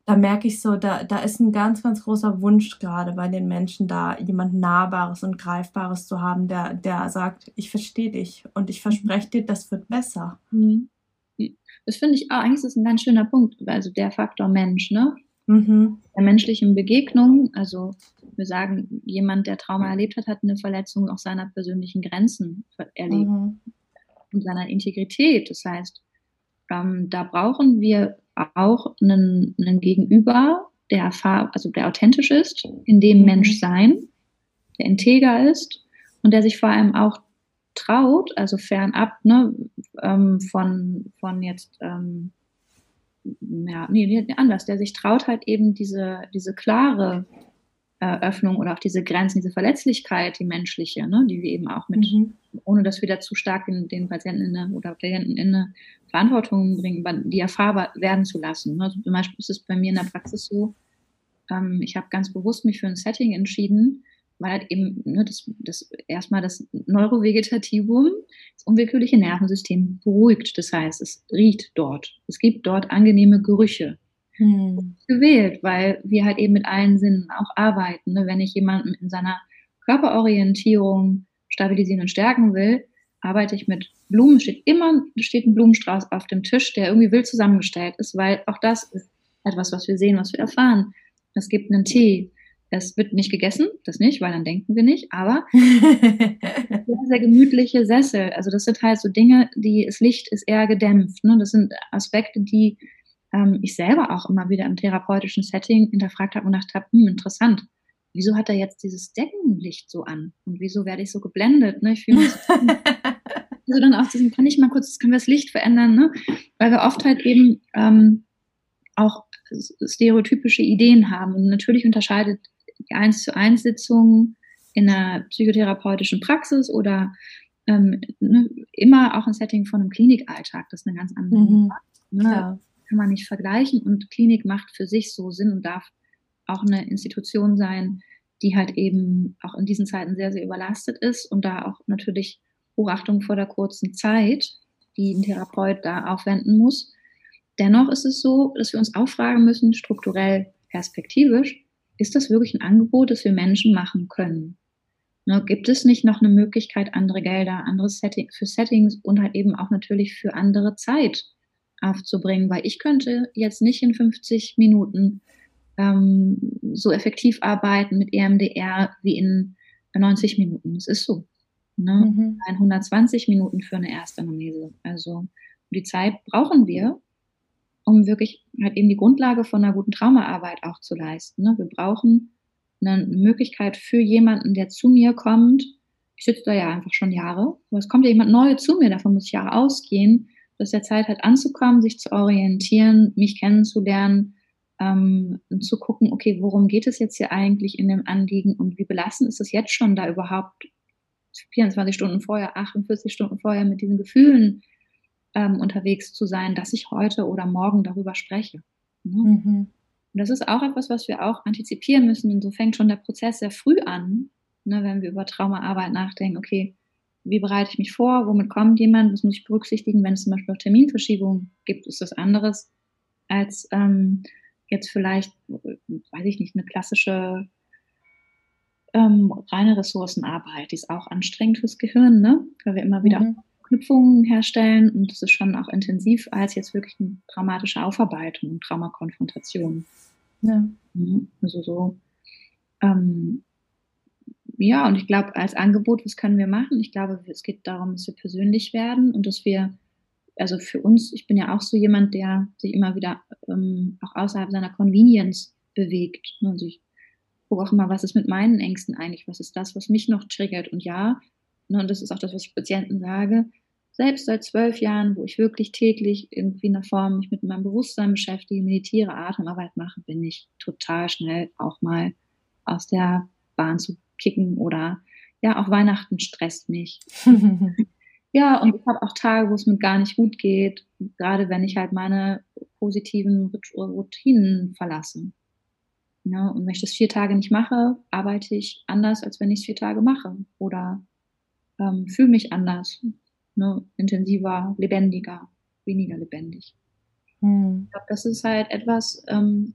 da merke ich so, da, da ist ein ganz, ganz großer Wunsch gerade bei den Menschen da, jemand Nahbares und Greifbares zu haben, der, der sagt, ich verstehe dich und ich verspreche dir, das wird besser. Mhm. Das finde ich, auch, eigentlich ist das ein ganz schöner Punkt, also der Faktor Mensch, ne? Mhm. Der menschlichen Begegnung, also wir sagen, jemand, der Trauma erlebt hat, hat eine Verletzung auch seiner persönlichen Grenzen erlebt mhm. und seiner Integrität. Das heißt, ähm, da brauchen wir auch einen, einen Gegenüber, der erfahr also der authentisch ist, in dem mhm. Mensch sein, der integer ist und der sich vor allem auch traut, also fernab ne, ähm, von, von jetzt ähm, ja, nee, anders, der sich traut halt eben diese, diese klare Öffnung oder auch diese Grenzen, diese Verletzlichkeit, die menschliche, ne, die wir eben auch mit, mhm. ohne dass wir da zu stark den, den Patienten in eine, oder Klienten in eine Verantwortung bringen, die erfahrbar werden zu lassen. Ne. Also zum Beispiel ist es bei mir in der Praxis so, ähm, ich habe ganz bewusst mich für ein Setting entschieden, weil halt eben ne, das, das erstmal das Neurovegetativum, das unwillkürliche Nervensystem beruhigt. Das heißt, es riecht dort. Es gibt dort angenehme Gerüche hm. gewählt, weil wir halt eben mit allen Sinnen auch arbeiten. Ne? Wenn ich jemanden in seiner Körperorientierung stabilisieren und stärken will, arbeite ich mit Blumen. Steht immer steht ein Blumenstrauß auf dem Tisch, der irgendwie wild zusammengestellt ist, weil auch das ist etwas, was wir sehen, was wir erfahren. Es gibt einen Tee. Es wird nicht gegessen, das nicht, weil dann denken wir nicht, aber sehr, sehr gemütliche Sessel. Also das sind halt so Dinge, die, das Licht ist eher gedämpft. Ne? Das sind Aspekte, die ähm, ich selber auch immer wieder im therapeutischen Setting hinterfragt habe und gedacht habe, hm, interessant wieso hat er jetzt dieses Deckenlicht so an? Und wieso werde ich so geblendet? Ne? Ich fühle mich so also dann auch diesen, kann ich mal kurz, können wir das Licht verändern, ne? Weil wir oft halt eben ähm, auch stereotypische Ideen haben. Und natürlich unterscheidet die 1 zu 1 Sitzung in einer psychotherapeutischen Praxis oder ähm, ne, immer auch ein Setting von einem Klinikalltag. Das ist eine ganz andere mhm. ne? ja. Kann man nicht vergleichen. Und Klinik macht für sich so Sinn und darf auch eine Institution sein, die halt eben auch in diesen Zeiten sehr, sehr überlastet ist und da auch natürlich Hochachtung vor der kurzen Zeit, die ein Therapeut da aufwenden muss. Dennoch ist es so, dass wir uns auch fragen müssen, strukturell, perspektivisch, ist das wirklich ein Angebot, das wir Menschen machen können? Ne, gibt es nicht noch eine Möglichkeit, andere Gelder, andere Setting, für Settings und halt eben auch natürlich für andere Zeit aufzubringen? Weil ich könnte jetzt nicht in 50 Minuten ähm, so effektiv arbeiten mit EMDR wie in 90 Minuten. Das ist so. Ne? Mhm. 120 Minuten für eine Erstanamnese. Also die Zeit brauchen wir, um wirklich halt eben die Grundlage von einer guten Traumaarbeit auch zu leisten. Ne? Wir brauchen eine Möglichkeit für jemanden, der zu mir kommt. Ich sitze da ja einfach schon Jahre, aber es kommt ja jemand Neues zu mir, davon muss ich Jahre ausgehen, dass der Zeit hat anzukommen, sich zu orientieren, mich kennenzulernen, ähm, zu gucken, okay, worum geht es jetzt hier eigentlich in dem Anliegen und wie belastend ist es jetzt schon da überhaupt 24 Stunden vorher, 48 Stunden vorher mit diesen Gefühlen ähm, unterwegs zu sein, dass ich heute oder morgen darüber spreche. Ne? Mhm. Und das ist auch etwas, was wir auch antizipieren müssen. Und so fängt schon der Prozess sehr früh an, ne, wenn wir über Traumaarbeit nachdenken. Okay, wie bereite ich mich vor? Womit kommt jemand? Was muss ich berücksichtigen? Wenn es zum Beispiel auch Terminverschiebungen gibt, ist das anderes als ähm, jetzt vielleicht, weiß ich nicht, eine klassische ähm, reine Ressourcenarbeit, die ist auch anstrengend fürs Gehirn, ne? weil wir immer wieder mhm. Knüpfungen herstellen und das ist schon auch intensiv als jetzt wirklich eine traumatische Aufarbeitung, Traumakonfrontation. Ja. Mhm. Also so. Ähm, ja, und ich glaube, als Angebot, was können wir machen? Ich glaube, es geht darum, dass wir persönlich werden und dass wir also für uns, ich bin ja auch so jemand, der sich immer wieder ähm, auch außerhalb seiner Convenience bewegt. Ne? Also ich gucke auch immer, was ist mit meinen Ängsten eigentlich, was ist das, was mich noch triggert. Und ja, ne, und das ist auch das, was ich Patienten sage, selbst seit zwölf Jahren, wo ich wirklich täglich irgendwie in der Form mich mit meinem Bewusstsein beschäftige, meditiere, Atemarbeit mache, bin ich total schnell auch mal aus der Bahn zu kicken oder ja, auch Weihnachten stresst mich. Ja, und ich habe auch Tage, wo es mir gar nicht gut geht, gerade wenn ich halt meine positiven Routinen verlasse. Ja, und wenn ich das vier Tage nicht mache, arbeite ich anders, als wenn ich es vier Tage mache. Oder ähm, fühle mich anders, ne? intensiver, lebendiger, weniger lebendig. Hm. Ich glaube, das ist halt etwas, ähm,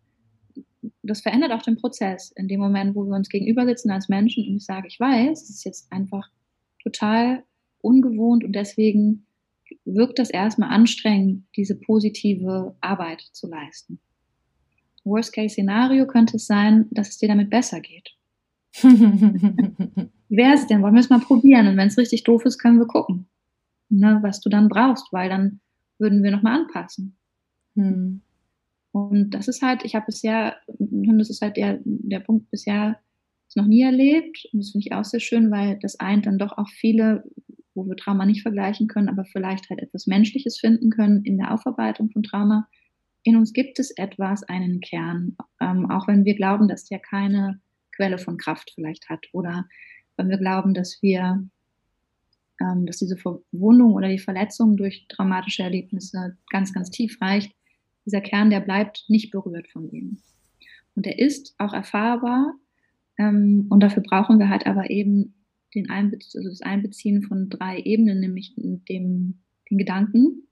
das verändert auch den Prozess. In dem Moment, wo wir uns gegenüber sitzen als Menschen und ich sage, ich weiß, es ist jetzt einfach total ungewohnt und deswegen wirkt das erstmal anstrengend, diese positive Arbeit zu leisten. Worst-Case-Szenario könnte es sein, dass es dir damit besser geht. Wäre es denn? Wollen wir es mal probieren? Und wenn es richtig doof ist, können wir gucken, ne, was du dann brauchst, weil dann würden wir nochmal anpassen. Hm. Und das ist halt, ich habe bisher, und das ist halt der, der Punkt bisher, noch nie erlebt. Und das finde ich auch sehr schön, weil das eint dann doch auch viele wo wir Trauma nicht vergleichen können, aber vielleicht halt etwas Menschliches finden können in der Aufarbeitung von Trauma. In uns gibt es etwas, einen Kern, ähm, auch wenn wir glauben, dass der keine Quelle von Kraft vielleicht hat oder wenn wir glauben, dass wir, ähm, dass diese Verwundung oder die Verletzung durch traumatische Erlebnisse ganz, ganz tief reicht. Dieser Kern, der bleibt nicht berührt von dem. Und er ist auch erfahrbar. Ähm, und dafür brauchen wir halt aber eben den Einbe also das Einbeziehen von drei Ebenen, nämlich dem, den Gedanken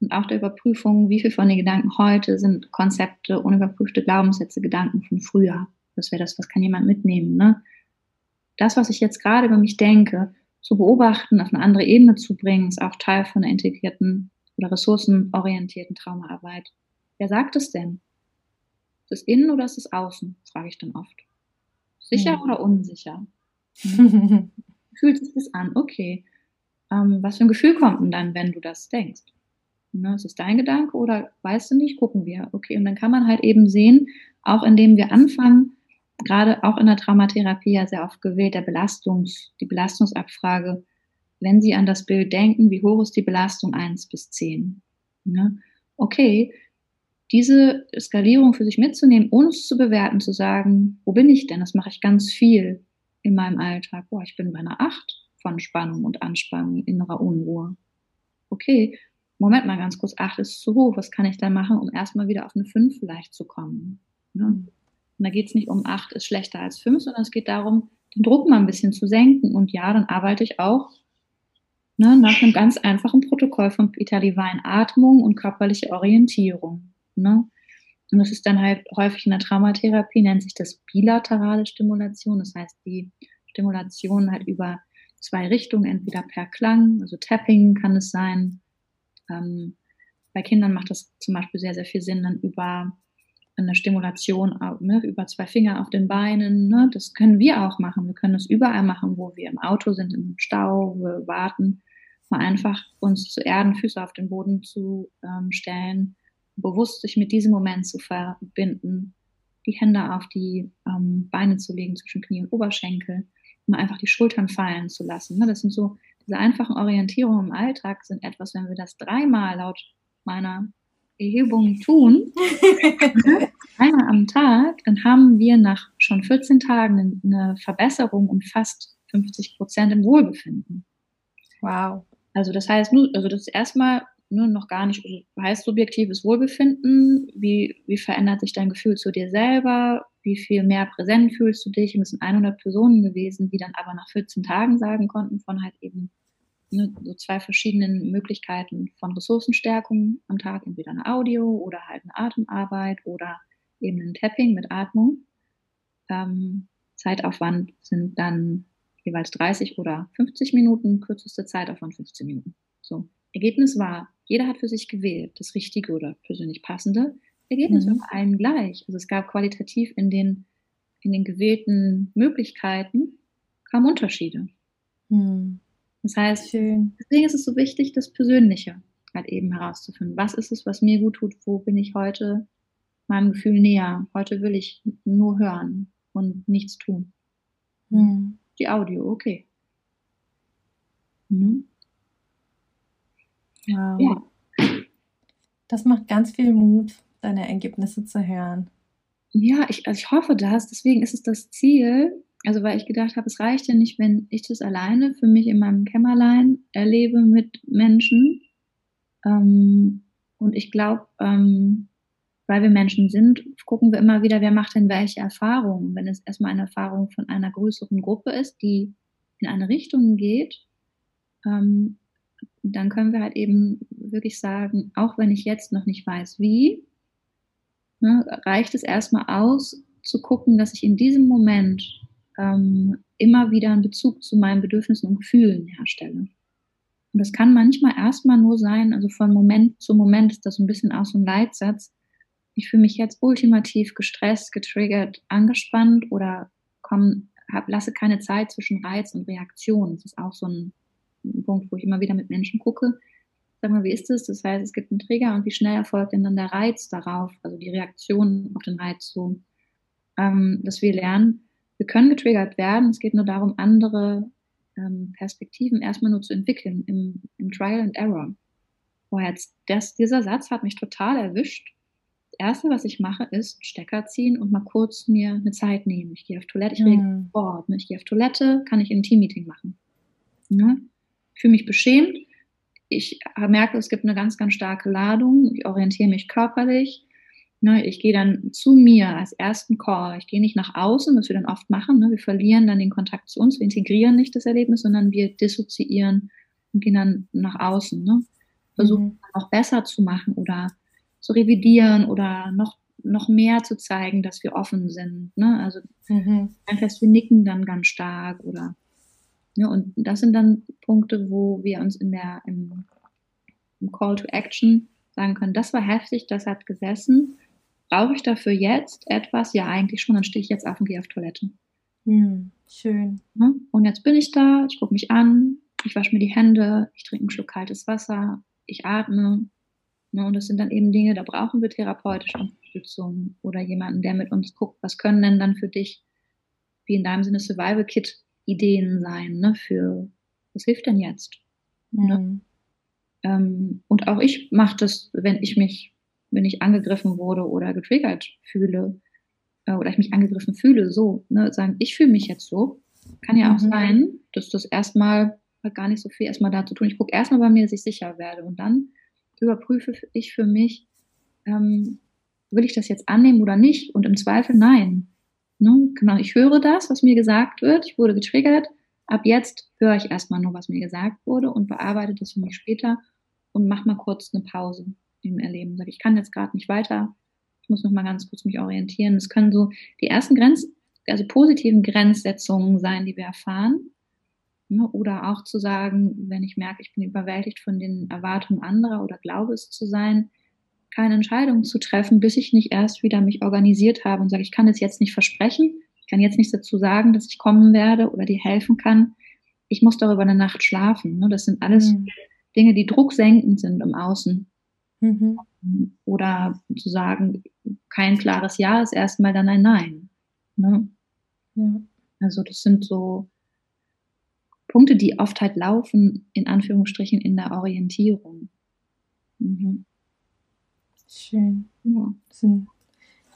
und auch der Überprüfung, wie viel von den Gedanken heute sind Konzepte, unüberprüfte Glaubenssätze, Gedanken von früher. Das wäre das, was kann jemand mitnehmen. Ne? das, was ich jetzt gerade über mich denke, zu beobachten, auf eine andere Ebene zu bringen, ist auch Teil von der integrierten oder ressourcenorientierten Traumaarbeit. Wer sagt es denn? Ist es innen oder ist es außen? frage ich dann oft. Sicher mhm. oder unsicher? Mhm. Fühlt sich das an? Okay. Ähm, was für ein Gefühl kommt denn dann, wenn du das denkst? Ne, ist es dein Gedanke oder weißt du nicht? Gucken wir. Okay, und dann kann man halt eben sehen, auch indem wir anfangen, gerade auch in der Traumatherapie ja sehr oft gewählt, der Belastungs, die Belastungsabfrage, wenn Sie an das Bild denken, wie hoch ist die Belastung 1 bis 10? Ne? Okay, diese Skalierung für sich mitzunehmen, ohne es zu bewerten, zu sagen, wo bin ich denn? Das mache ich ganz viel in meinem Alltag. Boah, ich bin bei einer 8 von Spannung und Anspannung, innerer Unruhe. Okay, Moment mal ganz kurz, 8 ist zu hoch. Was kann ich da machen, um erstmal wieder auf eine 5 vielleicht zu kommen? Ne? Und da geht es nicht um 8 ist schlechter als 5, sondern es geht darum, den Druck mal ein bisschen zu senken. Und ja, dann arbeite ich auch ne, nach einem ganz einfachen Protokoll von Peter Levine, Atmung und körperliche Orientierung. Ne? Und das ist dann halt häufig in der Traumatherapie, nennt sich das bilaterale Stimulation. Das heißt, die Stimulation halt über zwei Richtungen, entweder per Klang, also Tapping kann es sein. Ähm, bei Kindern macht das zum Beispiel sehr, sehr viel Sinn, dann über eine Stimulation ne, über zwei Finger auf den Beinen. Ne, das können wir auch machen. Wir können das überall machen, wo wir im Auto sind, im Stau, wir warten. Mal einfach uns zu erden, Füße auf den Boden zu ähm, stellen bewusst sich mit diesem Moment zu verbinden, die Hände auf die ähm, Beine zu legen zwischen Knie und Oberschenkel, mal einfach die Schultern fallen zu lassen. Ne? Das sind so diese einfachen Orientierungen im Alltag sind etwas, wenn wir das dreimal laut meiner Erhebung tun, einmal am Tag, dann haben wir nach schon 14 Tagen eine Verbesserung um fast 50 Prozent im Wohlbefinden. Wow. Also das heißt, also das ist erstmal ne, noch gar nicht, also heißt subjektives Wohlbefinden, wie, wie verändert sich dein Gefühl zu dir selber, wie viel mehr präsent fühlst du dich, und es sind 100 Personen gewesen, die dann aber nach 14 Tagen sagen konnten von halt eben ne, so zwei verschiedenen Möglichkeiten von Ressourcenstärkung am Tag, entweder eine Audio oder halt eine Atemarbeit oder eben ein Tapping mit Atmung. Ähm, Zeitaufwand sind dann jeweils 30 oder 50 Minuten, kürzeste Zeitaufwand 15 Minuten. So. Ergebnis war, jeder hat für sich gewählt, das Richtige oder persönlich Passende. Ergebnis mhm. war bei allen gleich. Also es gab qualitativ in den, in den gewählten Möglichkeiten kaum Unterschiede. Mhm. Das heißt, Schön. deswegen ist es so wichtig, das Persönliche halt eben herauszufinden. Was ist es, was mir gut tut? Wo bin ich heute meinem Gefühl näher? Heute will ich nur hören und nichts tun. Mhm. Die Audio, okay. Mhm. Wow. Ja. Das macht ganz viel Mut, deine Ergebnisse zu hören. Ja, ich, also ich hoffe das. Deswegen ist es das Ziel. Also, weil ich gedacht habe, es reicht ja nicht, wenn ich das alleine für mich in meinem Kämmerlein erlebe mit Menschen. Ähm, und ich glaube, ähm, weil wir Menschen sind, gucken wir immer wieder, wer macht denn welche Erfahrungen. Wenn es erstmal eine Erfahrung von einer größeren Gruppe ist, die in eine Richtung geht, ähm, dann können wir halt eben wirklich sagen, auch wenn ich jetzt noch nicht weiß, wie, ne, reicht es erstmal aus, zu gucken, dass ich in diesem Moment ähm, immer wieder einen Bezug zu meinen Bedürfnissen und Gefühlen herstelle. Und das kann manchmal erstmal nur sein, also von Moment zu Moment ist das ein bisschen auch so ein Leitsatz. Ich fühle mich jetzt ultimativ gestresst, getriggert, angespannt oder komm, hab, lasse keine Zeit zwischen Reiz und Reaktion. Das ist auch so ein Punkt, wo ich immer wieder mit Menschen gucke. Sag mal, wie ist das? Das heißt, es gibt einen Trigger und wie schnell erfolgt denn dann der Reiz darauf, also die Reaktion auf den Reiz so, ähm, dass wir lernen, wir können getriggert werden. Es geht nur darum, andere ähm, Perspektiven erstmal nur zu entwickeln im, im Trial and Error. Boah, jetzt, das, dieser Satz hat mich total erwischt. Das erste, was ich mache, ist Stecker ziehen und mal kurz mir eine Zeit nehmen. Ich gehe auf Toilette, ich mhm. Sport. Ne? Ich gehe auf Toilette, kann ich ein Team-Meeting machen. Ne? fühle mich beschämt. Ich merke, es gibt eine ganz, ganz starke Ladung. Ich orientiere mich körperlich. Ne, ich gehe dann zu mir als ersten Call. Ich gehe nicht nach außen, was wir dann oft machen. Ne? Wir verlieren dann den Kontakt zu uns. Wir integrieren nicht das Erlebnis, sondern wir dissoziieren und gehen dann nach außen. Ne? Versuchen mhm. noch besser zu machen oder zu revidieren oder noch noch mehr zu zeigen, dass wir offen sind. Ne? Also mhm. einfach, wir nicken dann ganz stark oder ja, und das sind dann Punkte, wo wir uns in der im, im Call to Action sagen können, das war heftig, das hat gesessen. Brauche ich dafür jetzt etwas? Ja, eigentlich schon. Dann stehe ich jetzt auf und gehe auf Toilette. Hm, schön. Und jetzt bin ich da, ich gucke mich an, ich wasche mir die Hände, ich trinke einen Schluck kaltes Wasser, ich atme. Und das sind dann eben Dinge, da brauchen wir therapeutische Unterstützung oder jemanden, der mit uns guckt, was können denn dann für dich, wie in deinem Sinne Survival Kit, Ideen sein, ne, für was hilft denn jetzt? Ne? Mhm. Ähm, und auch ich mache das, wenn ich mich, wenn ich angegriffen wurde oder getriggert fühle, äh, oder ich mich angegriffen fühle, so, ne, sagen, ich fühle mich jetzt so. Kann ja auch mhm. sein, dass das erstmal hat gar nicht so viel erstmal da zu tun. Ich gucke erstmal bei mir, dass ich sicher werde und dann überprüfe ich für mich, ähm, will ich das jetzt annehmen oder nicht? Und im Zweifel nein. Ne? Genau, ich höre das, was mir gesagt wird, ich wurde getriggert. Ab jetzt höre ich erstmal nur, was mir gesagt wurde und bearbeite das für mich später und mach mal kurz eine Pause im Erleben. Sag, ich kann jetzt gerade nicht weiter, ich muss noch mal ganz kurz mich orientieren. Es können so die ersten Grenz, also positiven Grenzsetzungen sein, die wir erfahren. Ne? Oder auch zu sagen, wenn ich merke, ich bin überwältigt von den Erwartungen anderer oder glaube es zu sein, keine Entscheidung zu treffen, bis ich nicht erst wieder mich organisiert habe und sage, ich kann es jetzt nicht versprechen, ich kann jetzt nichts dazu sagen, dass ich kommen werde oder dir helfen kann. Ich muss darüber eine Nacht schlafen. Ne? Das sind alles mhm. Dinge, die drucksenkend sind im Außen. Mhm. Oder zu sagen, kein klares Ja ist erstmal dann ein Nein. Ne? Ja. Also das sind so Punkte, die oft halt laufen, in Anführungsstrichen, in der Orientierung. Mhm. Schön. Ja. Das sind,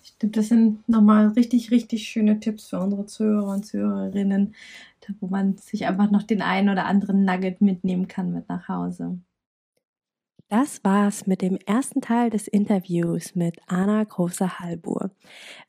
ich glaube, das sind nochmal richtig, richtig schöne Tipps für unsere Zuhörer und Zuhörerinnen, wo man sich einfach noch den einen oder anderen Nugget mitnehmen kann mit nach Hause. Das war's mit dem ersten Teil des Interviews mit Anna Große-Halbur.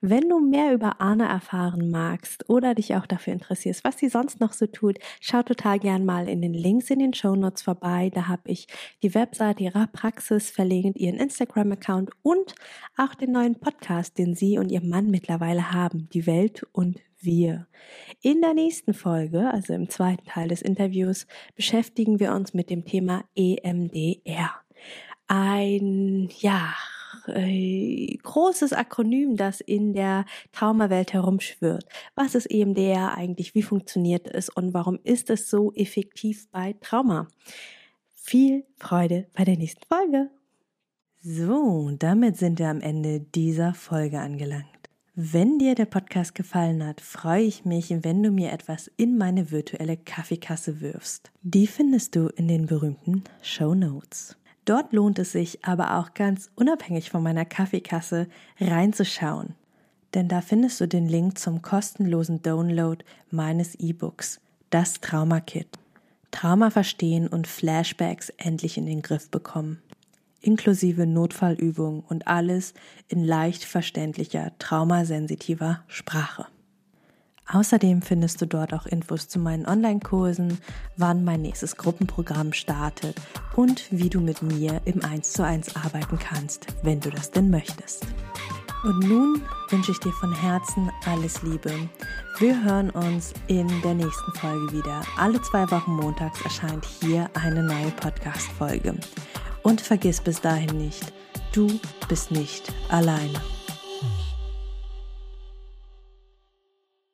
Wenn du mehr über Anna erfahren magst oder dich auch dafür interessierst, was sie sonst noch so tut, schau total gern mal in den Links in den Show Notes vorbei. Da habe ich die Webseite ihrer Praxis verlinkt, ihren Instagram-Account und auch den neuen Podcast, den sie und ihr Mann mittlerweile haben, die Welt und wir. In der nächsten Folge, also im zweiten Teil des Interviews, beschäftigen wir uns mit dem Thema EMDR ein, ja, äh, großes Akronym, das in der Traumawelt herumschwirrt. Was ist EMDR eigentlich? Wie funktioniert es? Und warum ist es so effektiv bei Trauma? Viel Freude bei der nächsten Folge. So, damit sind wir am Ende dieser Folge angelangt. Wenn dir der Podcast gefallen hat, freue ich mich, wenn du mir etwas in meine virtuelle Kaffeekasse wirfst. Die findest du in den berühmten Show Notes. Dort lohnt es sich aber auch ganz unabhängig von meiner Kaffeekasse reinzuschauen. Denn da findest du den Link zum kostenlosen Download meines E-Books, das Trauma Kit. Trauma verstehen und Flashbacks endlich in den Griff bekommen. Inklusive Notfallübungen und alles in leicht verständlicher, traumasensitiver Sprache. Außerdem findest du dort auch Infos zu meinen Online-Kursen, wann mein nächstes Gruppenprogramm startet und wie du mit mir im 1 zu 1 arbeiten kannst, wenn du das denn möchtest. Und nun wünsche ich dir von Herzen alles Liebe. Wir hören uns in der nächsten Folge wieder. Alle zwei Wochen montags erscheint hier eine neue Podcast-Folge. Und vergiss bis dahin nicht, du bist nicht alleine.